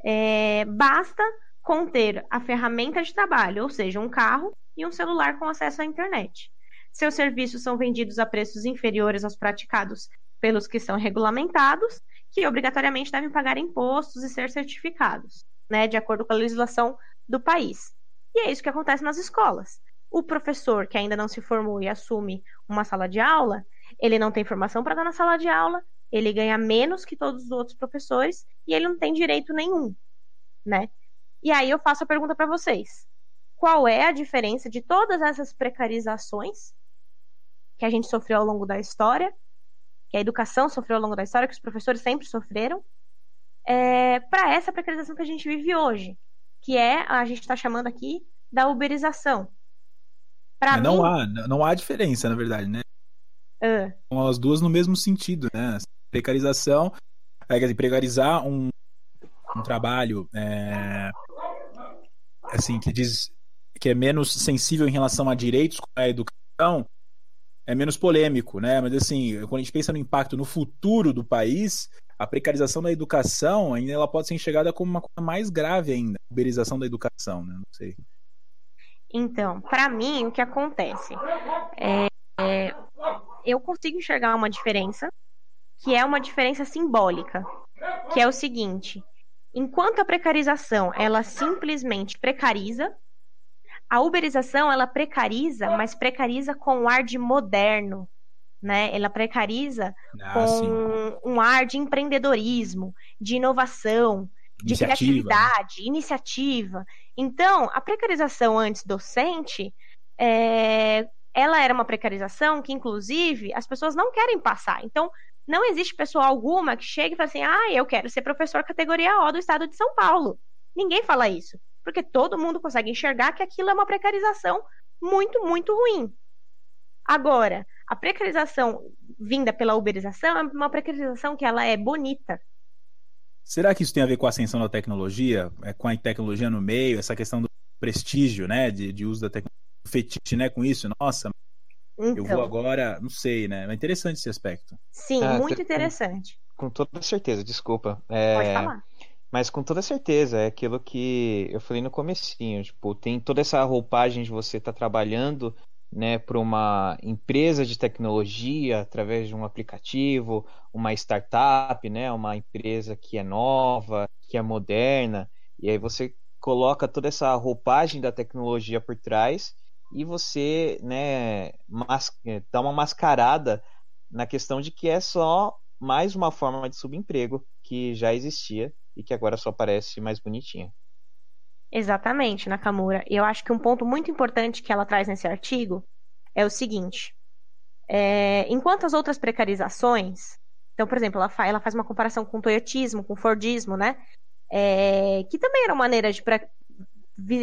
É, basta conter a ferramenta de trabalho, ou seja, um carro e um celular com acesso à internet. Seus serviços são vendidos a preços inferiores aos praticados pelos que são regulamentados que obrigatoriamente devem pagar impostos e ser certificados, né, de acordo com a legislação do país. E é isso que acontece nas escolas. O professor que ainda não se formou e assume uma sala de aula, ele não tem formação para dar na sala de aula, ele ganha menos que todos os outros professores e ele não tem direito nenhum, né? E aí eu faço a pergunta para vocês: qual é a diferença de todas essas precarizações que a gente sofreu ao longo da história que a educação sofreu ao longo da história, que os professores sempre sofreram, é, para essa precarização que a gente vive hoje, que é, a gente está chamando aqui, da uberização. Pra não, mim, há, não há diferença, na verdade, né? Uh, São as duas no mesmo sentido, né? Precarização, é, precarizar um, um trabalho é, assim, que diz que é menos sensível em relação a direitos como a educação, é menos polêmico, né? Mas assim, quando a gente pensa no impacto no futuro do país, a precarização da educação ainda ela pode ser enxergada como uma coisa mais grave ainda, a uberização da educação, né? Não sei. Então, para mim, o que acontece é, é, eu consigo enxergar uma diferença, que é uma diferença simbólica, que é o seguinte: enquanto a precarização ela simplesmente precariza, a uberização, ela precariza, mas precariza com um ar de moderno, né? Ela precariza ah, com sim. um ar de empreendedorismo, de inovação, de criatividade, iniciativa. Então, a precarização antes docente, é... ela era uma precarização que, inclusive, as pessoas não querem passar. Então, não existe pessoa alguma que chegue e fale assim: ah, eu quero ser professor categoria O do estado de São Paulo. Ninguém fala isso porque todo mundo consegue enxergar que aquilo é uma precarização muito, muito ruim. Agora, A precarização vinda pela uberização é uma precarização que ela é bonita. Será que isso tem a ver com a ascensão da tecnologia, é, com a tecnologia no meio, essa questão do prestígio, né, de, de uso da tecnologia, fetiche, né, com isso? Nossa, então, eu vou agora, não sei, né? É interessante esse aspecto. Sim, ah, muito interessante. Com, com, toda certeza, desculpa. É... Pode falar. Mas com toda certeza, é aquilo que eu falei no comecinho, tipo, tem toda essa roupagem de você estar tá trabalhando né, para uma empresa de tecnologia através de um aplicativo, uma startup, né, uma empresa que é nova, que é moderna, e aí você coloca toda essa roupagem da tecnologia por trás e você, né, mas, dá uma mascarada na questão de que é só mais uma forma de subemprego que já existia e que agora só parece mais bonitinha. Exatamente, Nakamura. E eu acho que um ponto muito importante que ela traz nesse artigo é o seguinte: é, enquanto as outras precarizações, então, por exemplo, ela, fa ela faz uma comparação com o toyotismo, com o fordismo, né? É, que também eram maneiras de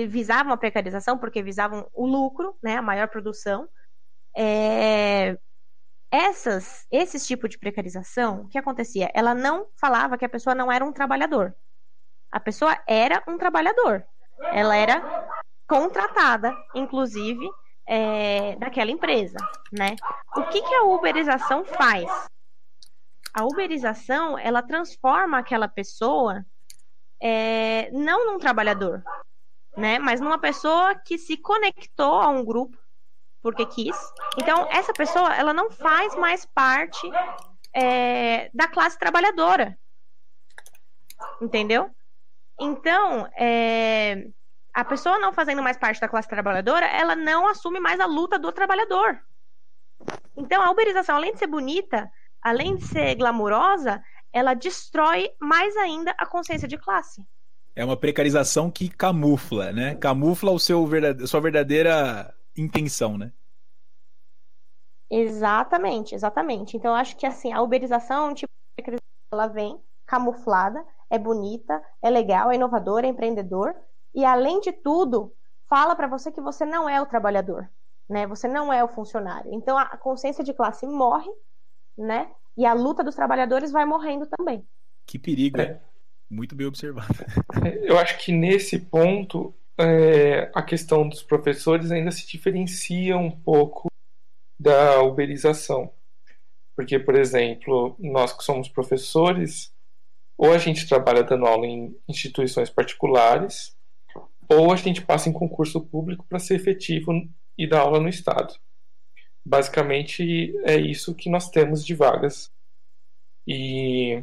visavam a precarização porque visavam o lucro, né, a maior produção. É, essas, esses tipos de precarização, o que acontecia? Ela não falava que a pessoa não era um trabalhador. A pessoa era um trabalhador. Ela era contratada, inclusive, é, daquela empresa, né? O que, que a uberização faz? A uberização, ela transforma aquela pessoa é, não num trabalhador, né? Mas numa pessoa que se conectou a um grupo porque quis. Então, essa pessoa, ela não faz mais parte é, da classe trabalhadora. Entendeu? Então, é, a pessoa não fazendo mais parte da classe trabalhadora, ela não assume mais a luta do trabalhador. Então, a uberização, além de ser bonita, além de ser glamurosa, ela destrói mais ainda a consciência de classe. É uma precarização que camufla, né? Camufla o seu verdade... sua verdadeira intenção, né? Exatamente, exatamente. Então, eu acho que assim, a uberização, tipo, ela vem camuflada, é bonita, é legal, é inovador, é empreendedor, e além de tudo, fala para você que você não é o trabalhador, né? Você não é o funcionário. Então a consciência de classe morre, né? E a luta dos trabalhadores vai morrendo também. Que perigo, é. Muito bem observado. Eu acho que nesse ponto é, a questão dos professores ainda se diferencia um pouco da uberização. Porque, por exemplo, nós que somos professores, ou a gente trabalha dando aula em instituições particulares, ou a gente passa em concurso público para ser efetivo e dar aula no Estado. Basicamente é isso que nós temos de vagas. E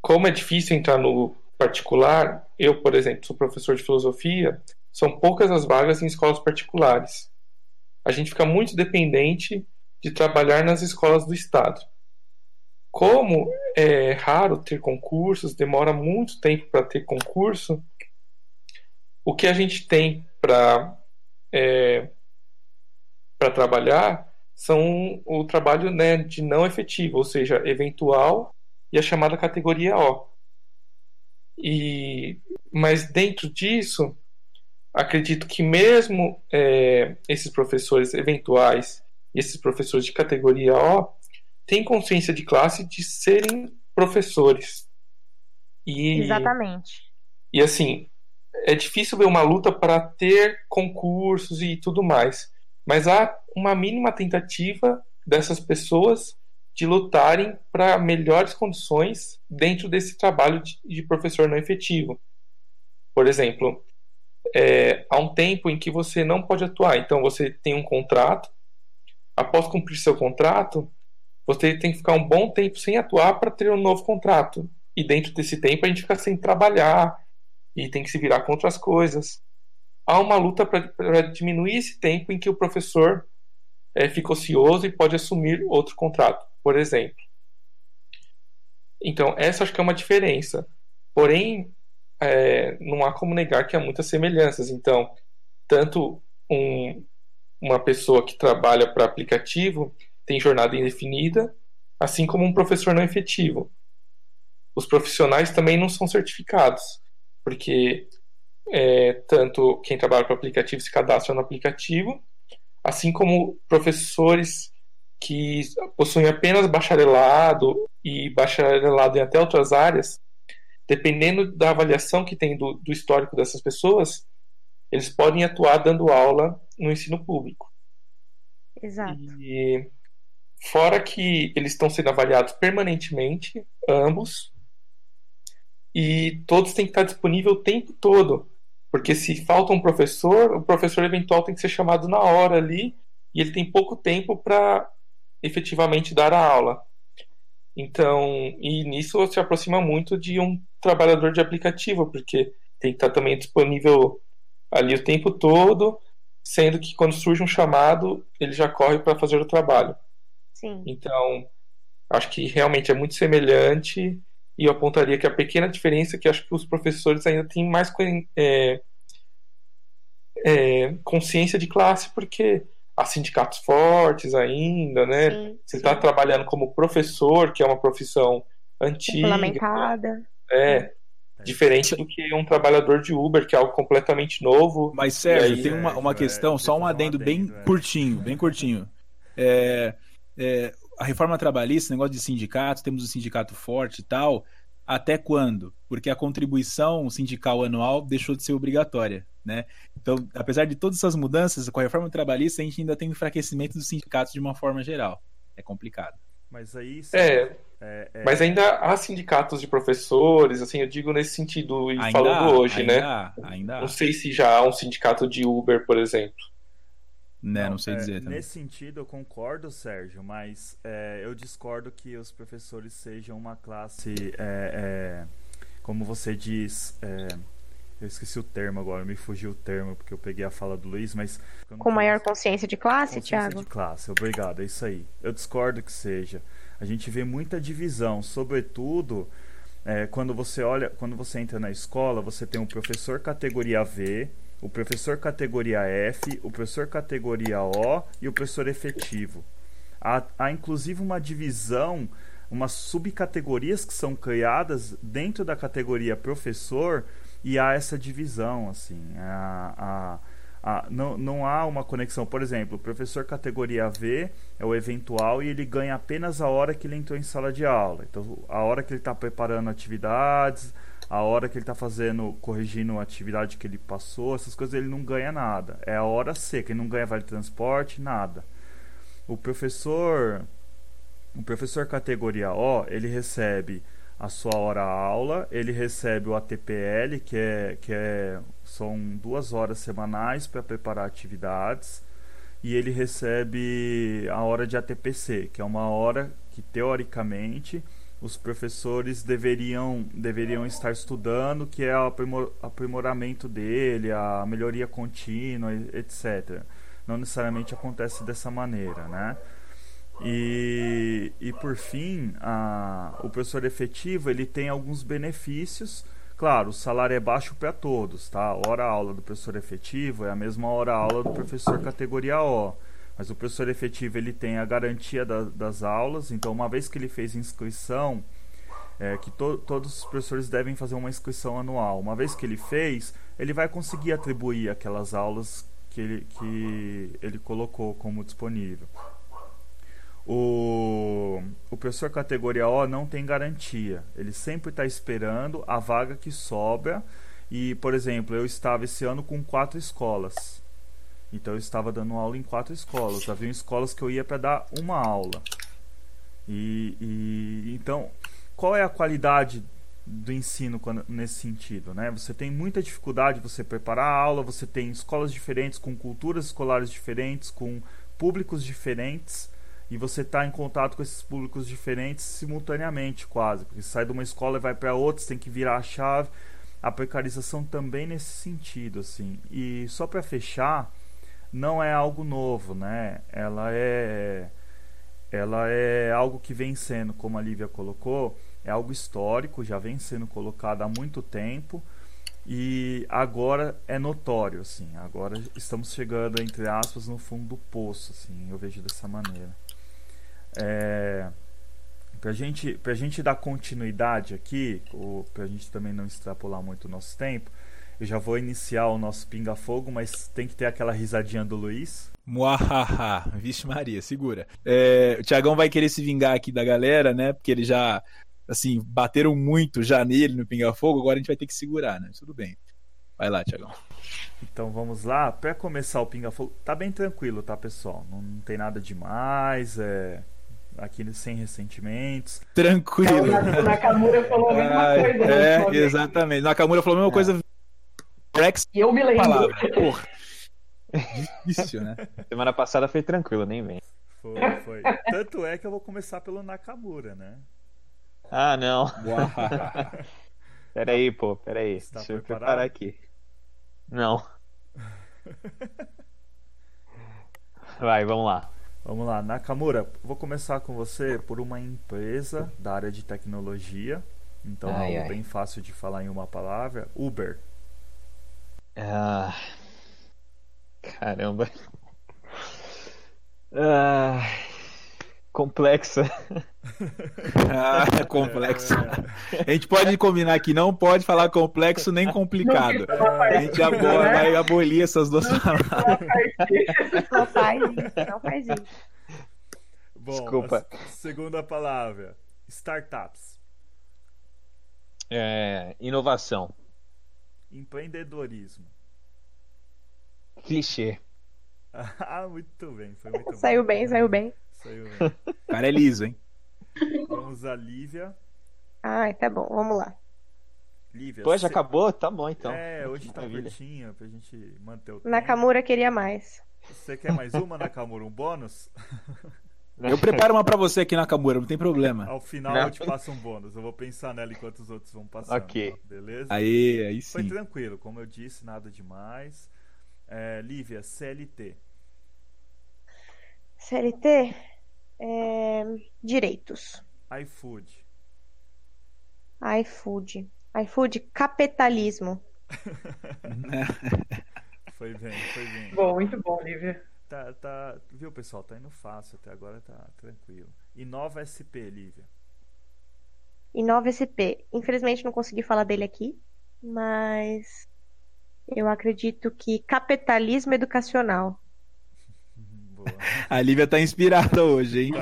como é difícil entrar no particular, eu, por exemplo, sou professor de filosofia, são poucas as vagas em escolas particulares. A gente fica muito dependente de trabalhar nas escolas do Estado. Como é raro ter concursos, demora muito tempo para ter concurso, o que a gente tem para é, para trabalhar são o trabalho né, de não efetivo, ou seja, eventual e a chamada categoria O. E, mas dentro disso, acredito que mesmo é, esses professores eventuais esses professores de categoria O têm consciência de classe de serem professores. E, Exatamente. E assim, é difícil ver uma luta para ter concursos e tudo mais, mas há uma mínima tentativa dessas pessoas de lutarem para melhores condições dentro desse trabalho de, de professor não efetivo. Por exemplo, é, há um tempo em que você não pode atuar, então você tem um contrato, após cumprir seu contrato, você tem que ficar um bom tempo sem atuar para ter um novo contrato. E dentro desse tempo a gente fica sem trabalhar, e tem que se virar com outras coisas. Há uma luta para diminuir esse tempo em que o professor é, fica ocioso e pode assumir outro contrato, por exemplo. Então, essa acho que é uma diferença. Porém, é, não há como negar que há muitas semelhanças. Então, tanto um, uma pessoa que trabalha para aplicativo tem jornada indefinida, assim como um professor não efetivo. Os profissionais também não são certificados porque é, tanto quem trabalha o aplicativo se cadastra no aplicativo, assim como professores que possuem apenas bacharelado e bacharelado em até outras áreas, dependendo da avaliação que tem do, do histórico dessas pessoas, eles podem atuar dando aula no ensino público. Exato. E fora que eles estão sendo avaliados permanentemente, ambos, e todos têm que estar disponível o tempo todo. Porque se falta um professor, o professor eventual tem que ser chamado na hora ali e ele tem pouco tempo para efetivamente dar a aula. Então, e nisso se aproxima muito de um trabalhador de aplicativo, porque tem que estar também disponível ali o tempo todo, sendo que quando surge um chamado, ele já corre para fazer o trabalho. Sim. Então, acho que realmente é muito semelhante e eu apontaria que a pequena diferença é que acho que os professores ainda têm mais é, é, consciência de classe, porque há sindicatos fortes ainda, né? Sim, Você está trabalhando como professor, que é uma profissão antiga. Regulamentada. É, diferente do que um trabalhador de Uber, que é algo completamente novo. Mas, Sérgio, aí, tem uma, uma é, questão, é, só um fazer um adendo bem adendo, é. curtinho, bem curtinho. É, é, a reforma trabalhista, negócio de sindicatos, temos um sindicato forte e tal, até quando? Porque a contribuição sindical anual deixou de ser obrigatória, né? Então, apesar de todas essas mudanças, com a reforma trabalhista, a gente ainda tem um enfraquecimento dos sindicatos de uma forma geral. É complicado. Mas aí. É, é, é- mas ainda há sindicatos de professores, assim, eu digo nesse sentido, e Ainda falando há, hoje, ainda né? há, ainda há. Não sei se já há um sindicato de Uber, por exemplo. Né, não sei é, dizer também. Nesse sentido, eu concordo, Sérgio, mas é, eu discordo que os professores sejam uma classe, é, é, como você diz, é, eu esqueci o termo agora, me fugiu o termo porque eu peguei a fala do Luiz, mas Com maior consciência de classe, consciência Thiago? de classe. Obrigado, é isso aí. Eu discordo que seja. A gente vê muita divisão, sobretudo é, quando você olha, quando você entra na escola, você tem um professor categoria V, o professor categoria F, o professor categoria O e o professor efetivo. Há, há inclusive uma divisão, umas subcategorias que são criadas dentro da categoria professor e há essa divisão, assim. A, a, a, não, não há uma conexão. Por exemplo, o professor categoria V é o eventual e ele ganha apenas a hora que ele entrou em sala de aula. Então, a hora que ele está preparando atividades, a hora que ele está fazendo, corrigindo a atividade que ele passou, essas coisas ele não ganha nada. É a hora seca, ele não ganha vale transporte, nada. O professor, o professor categoria O, ele recebe a sua hora aula, ele recebe o ATPL, que é, que é são duas horas semanais para preparar atividades, e ele recebe a hora de ATPC, que é uma hora que teoricamente os professores deveriam, deveriam estar estudando, que é o aprimor- aprimoramento dele, a melhoria contínua, etc. Não necessariamente acontece dessa maneira, né? E, e por fim, a, o professor efetivo ele tem alguns benefícios. Claro, o salário é baixo para todos, tá? A hora aula do professor efetivo é a mesma hora aula do professor categoria O. Mas o professor efetivo ele tem a garantia da- das aulas, então uma vez que ele fez inscrição, é, que to- todos os professores devem fazer uma inscrição anual. Uma vez que ele fez, ele vai conseguir atribuir aquelas aulas que ele, que ele colocou como disponível. O, o professor categoria O não tem garantia. Ele sempre está esperando a vaga que sobra. E, por exemplo, eu estava esse ano com quatro escolas. Então eu estava dando aula em quatro escolas. Havia escolas que eu ia para dar uma aula. E, e então, qual é a qualidade do ensino quando- nesse sentido, né? Você tem muita dificuldade de você preparar a aula, você tem escolas diferentes com culturas escolares diferentes, com públicos diferentes e você está em contato com esses públicos diferentes simultaneamente, quase, porque você sai de uma escola e vai para outra, você tem que virar a chave. A precarização também nesse sentido, assim. E só para fechar, não é algo novo, né? Ela é ela é algo que vem sendo, como a Lívia colocou, é algo histórico, já vem sendo colocado há muito tempo e agora é notório, assim. Agora estamos chegando, entre aspas, no fundo do poço, assim. Eu vejo dessa maneira. É, Pra gente, pra gente dar continuidade aqui, ou pra gente também não extrapolar muito o nosso tempo, Eu já vou iniciar o nosso pinga-fogo, mas tem que ter aquela risadinha do Luiz. Muahaha, vixe Maria, segura. É, o Tiagão vai querer se vingar aqui da galera, né? Porque ele já, assim, bateram muito já nele no Pinga Fogo, agora a gente vai ter que segurar, né? Tudo bem. Vai lá, Tiagão. Então vamos lá. Para começar o Pinga Fogo, tá bem tranquilo, tá, pessoal? Não, não tem nada demais, é aqui sem ressentimentos. Tranquilo. É, o Nakamura falou a mesma Ai, coisa. né, É, ultimamente. exatamente. Nakamura falou a mesma É. coisa. Rex E eu me lembro. palavra. Porra. Difícil, né? Semana passada foi tranquilo, nem vem. Foi, foi. Tanto é que eu vou começar pelo Nakamura, né? Ah, não. Peraí, pô, peraí. Está Deixa eu preparado? preparar aqui. Não. Vai, vamos lá. Vamos lá, Nakamura, vou começar com você por uma empresa da área de tecnologia. Então Ai, é ai. bem fácil de falar em uma palavra. Uber. Ah, caramba. Ah, complexa. Ah, é complexo. A gente pode combinar que não pode falar complexo nem complicado. A gente abo- vai abolir essas duas palavras. Não faz isso, não faz isso. Bom, Desculpa. segunda palavra. Startups. É, inovação. Empreendedorismo. Clichê. Ah, muito bem. Foi muito Saiu bem, saiu bem. Saiu bem. O cara é liso, hein? Vamos a Lívia. Ai, tá bom, vamos lá. Lívia. Pô, já se- acabou? Tá bom então. É, hoje tá Maravilha. curtinho pra gente manter o tempo. Nakamura queria mais. Você quer mais uma, Nakamura? Um bônus? Eu preparo uma pra você aqui, Nakamura, não tem problema. Ao final Não. eu te passo um bônus. Eu vou pensar nela enquanto os outros vão passando. Ok. Beleza? Aí, aí Foi sim. tranquilo, como eu disse, nada demais. É, Lívia, CLT. CLT, é, direitos. iFood. iFood. iFood, capitalismo. Foi bem, foi bem. Bom, muito bom, Lívia. Tá, tá, viu, pessoal? Tá indo fácil até agora, tá tranquilo. Inova SP, Lívia. Inova SP. Infelizmente não consegui falar dele aqui, mas eu acredito que capitalismo educacional. A Lívia tá inspirada hoje, hein?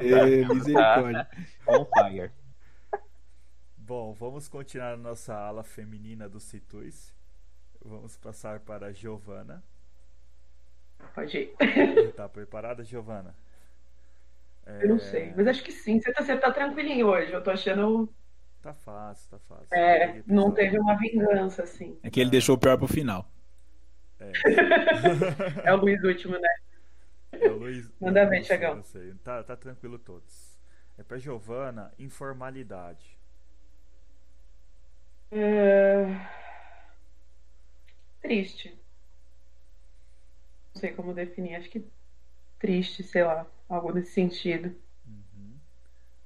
Ê, misericórdia. On fire. Bom, vamos continuar a nossa ala feminina do Citus. Vamos passar para a Giovana. Pode ir. Tá preparada, Giovana? Eu não sei, mas acho que sim. Você tá, você tá tranquilinho hoje. Eu tô achando. Tá fácil, tá fácil. É, não teve uma vingança, assim. É que ele deixou o pior pro final. É, É o Luiz último, né? É Luiz. Manda ver, Thiagão. eu sei. Tá, tá tranquilo todos. É pra Giovana, informalidade. É, Triste. Não sei como definir. Acho que triste, sei lá. Algo nesse sentido. Uhum.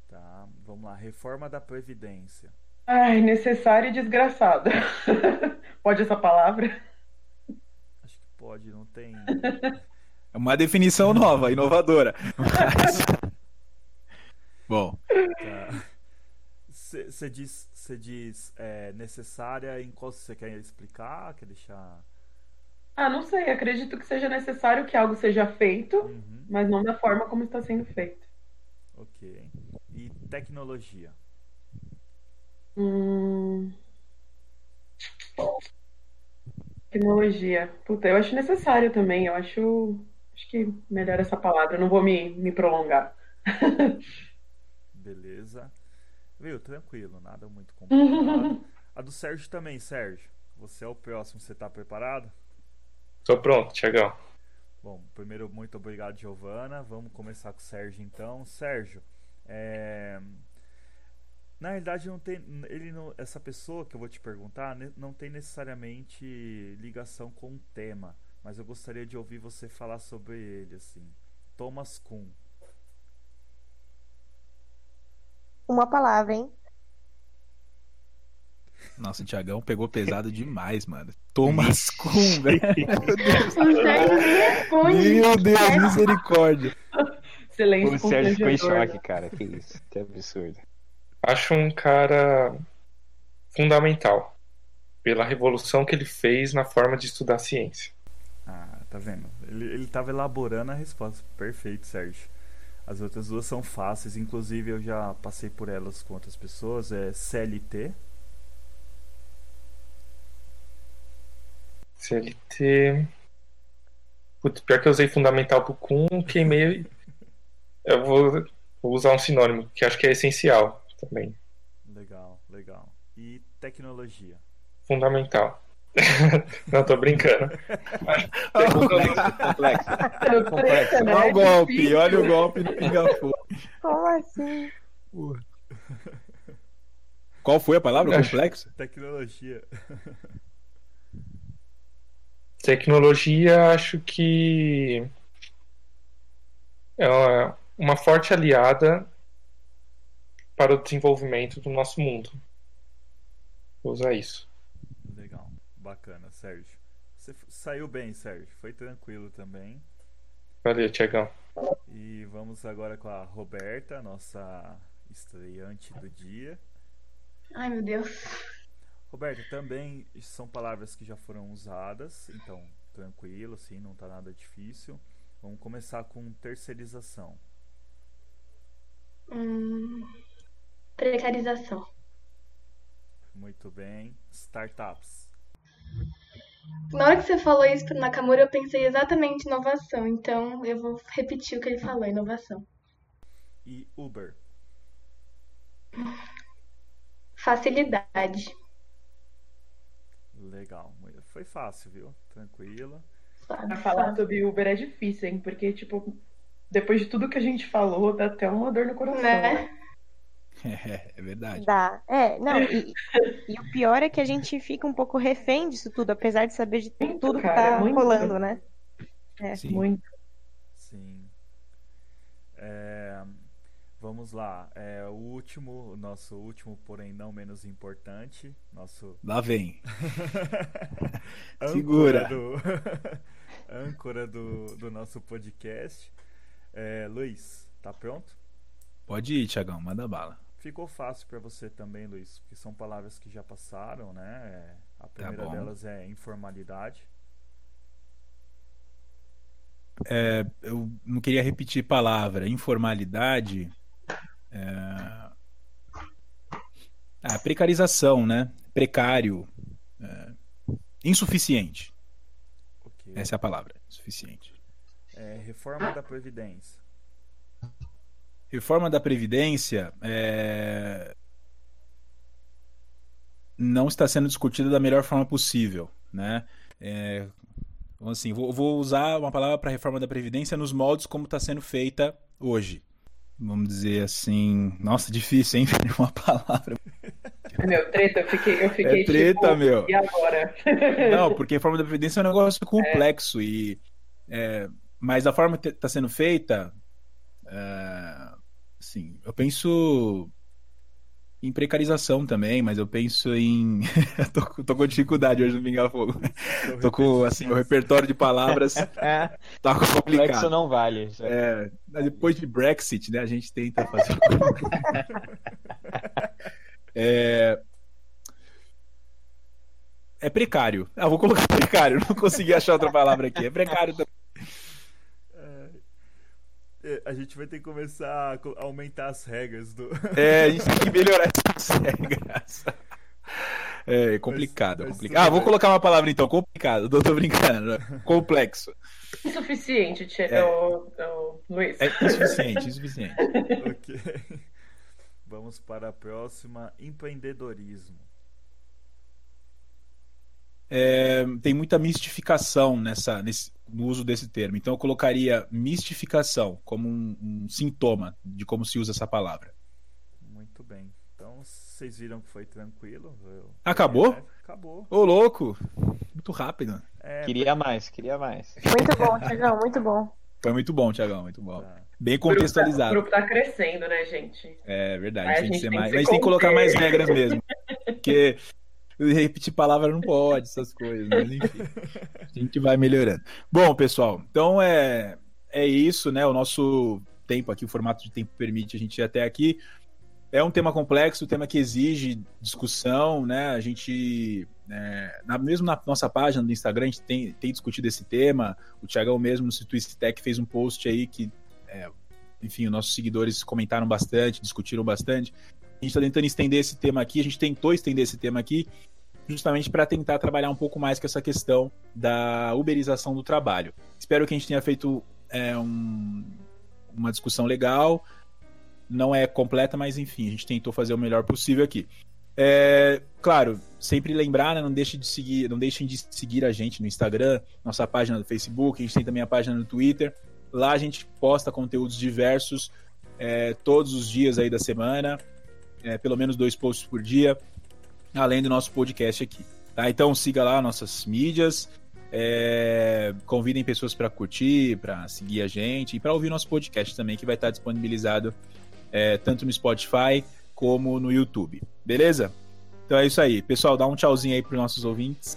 Tá, vamos lá. Reforma da Previdência. Ai, necessário e desgraçado. Pode essa palavra? Acho que pode, não tem. É uma definição nova, inovadora. Mas- Bom, Você diz, cê diz é, necessária em qual você quer explicar? Quer deixar. Ah, não sei. Acredito que seja necessário que algo seja feito, Uhum. mas não da forma como está sendo feito. Ok. E tecnologia. Hum... Tecnologia. Puta, eu acho necessário também. Eu acho. Acho que melhor essa palavra. Eu não vou me, me prolongar. Beleza. Viu? Tranquilo, nada muito complicado. A do Sérgio também, Sérgio. Você é o próximo, você tá preparado? Tô pronto, Tiagão. Bom, primeiro, muito obrigado, Giovana. Vamos começar com o Sérgio, então. Sérgio, é... na realidade, não tem, ele não, essa pessoa que eu vou te perguntar ne- não tem necessariamente ligação com o tema, mas eu gostaria de ouvir você falar sobre ele, assim. Thomas Kuhn. Uma palavra, hein? nossa, o Thiagão pegou pesado demais, mano. Thomas Kuhn, velho. Meu Deus. Meu misericórdia. Silêncio O Sérgio ficou em choque, cara. Que isso? Que absurdo. Acho um cara fundamental. pela revolução que ele fez na forma de estudar ciência. Ah, tá vendo? Ele, ele tava elaborando a resposta. Perfeito, Sérgio. As outras duas são fáceis, inclusive eu já passei por elas com outras pessoas. É CLT. CLT. Putz, pior que eu usei fundamental pro cum, queimei. Eu vou, vou usar um sinônimo, que acho que é essencial também. Legal, legal. E tecnologia. Fundamental. Não, tô brincando. Complexo. Complexo, né? Olha o golpe, Difícil. olha o golpe do pinga-fogo. Como assim? Qual foi a palavra? Complexo? Tecnologia. Tecnologia, acho que é uma- uma forte aliada para o desenvolvimento do nosso mundo. Vou usar isso. Bacana, Sérgio. Você saiu bem, Sérgio. Foi tranquilo também. Valeu, Tiagão. E vamos agora com a Roberta, nossa estreante do dia. Ai, meu Deus. Roberta, também são palavras que já foram usadas, então tranquilo, assim, não tá nada difícil. Vamos começar com terceirização. Hum, precarização. Muito bem. Startups. Na hora que você falou isso pro Nakamura, eu pensei exatamente em inovação. Então, eu vou repetir o que ele falou, inovação. E Uber. Facilidade. Legal. Foi fácil, viu? Tranquilo. Pra falar sobre Uber é difícil, hein? Porque, tipo, depois de tudo que a gente falou, dá até uma dor no coração. Né? né? É, é verdade. Dá. É, não, e, e o pior é que a gente fica um pouco refém disso tudo, apesar de saber de Muito, tudo que cara, tá muito. rolando, né? Sim. Muito. Sim. É, vamos lá. É, o último, o nosso último, porém não menos importante, nosso Lá vem. âncora Segura. do, âncora do, do nosso podcast. É, Luiz, tá pronto? Pode ir, Tiagão, manda bala. Ficou fácil para você também, Luiz, porque são palavras que já passaram, né? É, A primeira bom. delas é informalidade. É, eu não queria repetir palavra. Informalidade. É... Ah, precarização, né? Precário. é, Insuficiente. Ok. Essa é a palavra. Insuficiente. É, reforma da Previdência. Reforma da Previdência é, não está sendo discutida da melhor forma possível, né? É, então, assim, vou, vou usar uma palavra para reforma da Previdência nos moldes como está sendo feita hoje. Vamos dizer assim. Nossa, difícil, hein? Uma palavra. Meu, treta, eu fiquei, eu fiquei É treta, tipo, meu. e agora? Não, porque a reforma da Previdência é um negócio complexo e é, mas da forma que está sendo feita, é, assim, eu penso em precarização também, mas eu penso em tô, com- tô com dificuldade hoje no Pinga Fogo. Tô com assim, o repertório de palavras É, tá complicado. não vale. É, mas depois de Brexit, né, a gente tenta fazer. é, é precário. Ah, vou colocar precário. Não consegui achar outra palavra aqui. É precário também. É, A gente vai ter que começar a aumentar as regras do. É, a gente tem que melhorar essas regras. É complicado, Mas- mas complicado. Ah, vou colocar uma palavra então, complicado. Não tô brincando. Complexo. Insuficiente, tia, É. ô, Luiz. É insuficiente, insuficiente. ok. Vamos para a próxima: empreendedorismo. É, tem muita mistificação nessa, nesse, no uso desse termo. Então eu colocaria mistificação como um, um sintoma de como se usa essa palavra. Muito bem. Então vocês viram que foi tranquilo. Eu- Acabou? É, acabou. Ô, louco! Muito rápido. É, Queria mais, queria mais. Muito bom, Tiagão, muito bom. Foi muito bom, Tiagão, muito bom. tá. Bem O grupo tá- O contextualizado. grupo tá crescendo, né, gente? É verdade, Aí a tem que gente ser tem mais. Mas tem que colocar mais regras mesmo. Porque repetir palavra não pode, essas coisas. Mas enfim, a gente vai melhorando. Bom, pessoal, então é, é isso, né? O nosso tempo aqui, o formato de tempo permite a gente ir até aqui. É um tema complexo, um tema que exige discussão, né? A gente é, na, mesmo na nossa página do Instagram, a gente tem, tem discutido esse tema. O Thiagão mesmo, no Twist Tech, fez um post aí que, é, enfim, os nossos seguidores comentaram bastante, discutiram bastante. A gente está tentando estender esse tema aqui, a gente tentou estender esse tema aqui, justamente para tentar trabalhar um pouco mais com essa questão da uberização do trabalho. Espero que a gente tenha feito é, um, uma discussão legal. Não é completa, mas enfim, a gente tentou fazer o melhor possível aqui. É, claro, sempre lembrar, né, não deixem de seguir, não deixem de seguir a gente no Instagram, nossa página do Facebook, a gente tem também a página no Twitter. Lá a gente posta conteúdos diversos é, todos os dias aí da semana, é, pelo menos dois posts por dia, além do nosso podcast aqui. Tá? Então siga lá nossas mídias, é, convidem pessoas para curtir, para seguir a gente e para ouvir nosso podcast também, que vai estar disponibilizado é, tanto no Spotify como no YouTube. Beleza? Então é isso aí. Pessoal, dá um tchauzinho aí para nossos ouvintes.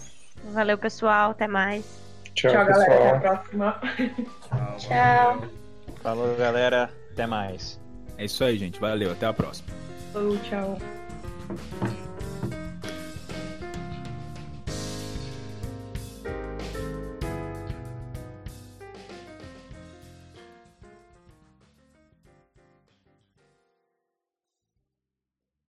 Valeu, pessoal. Até mais. Tchau, Tchau galera. Até a próxima. Tchau. Tchau. Falou, galera. Até mais. É isso aí, gente. Valeu. Até a próxima. Ciao, ciao.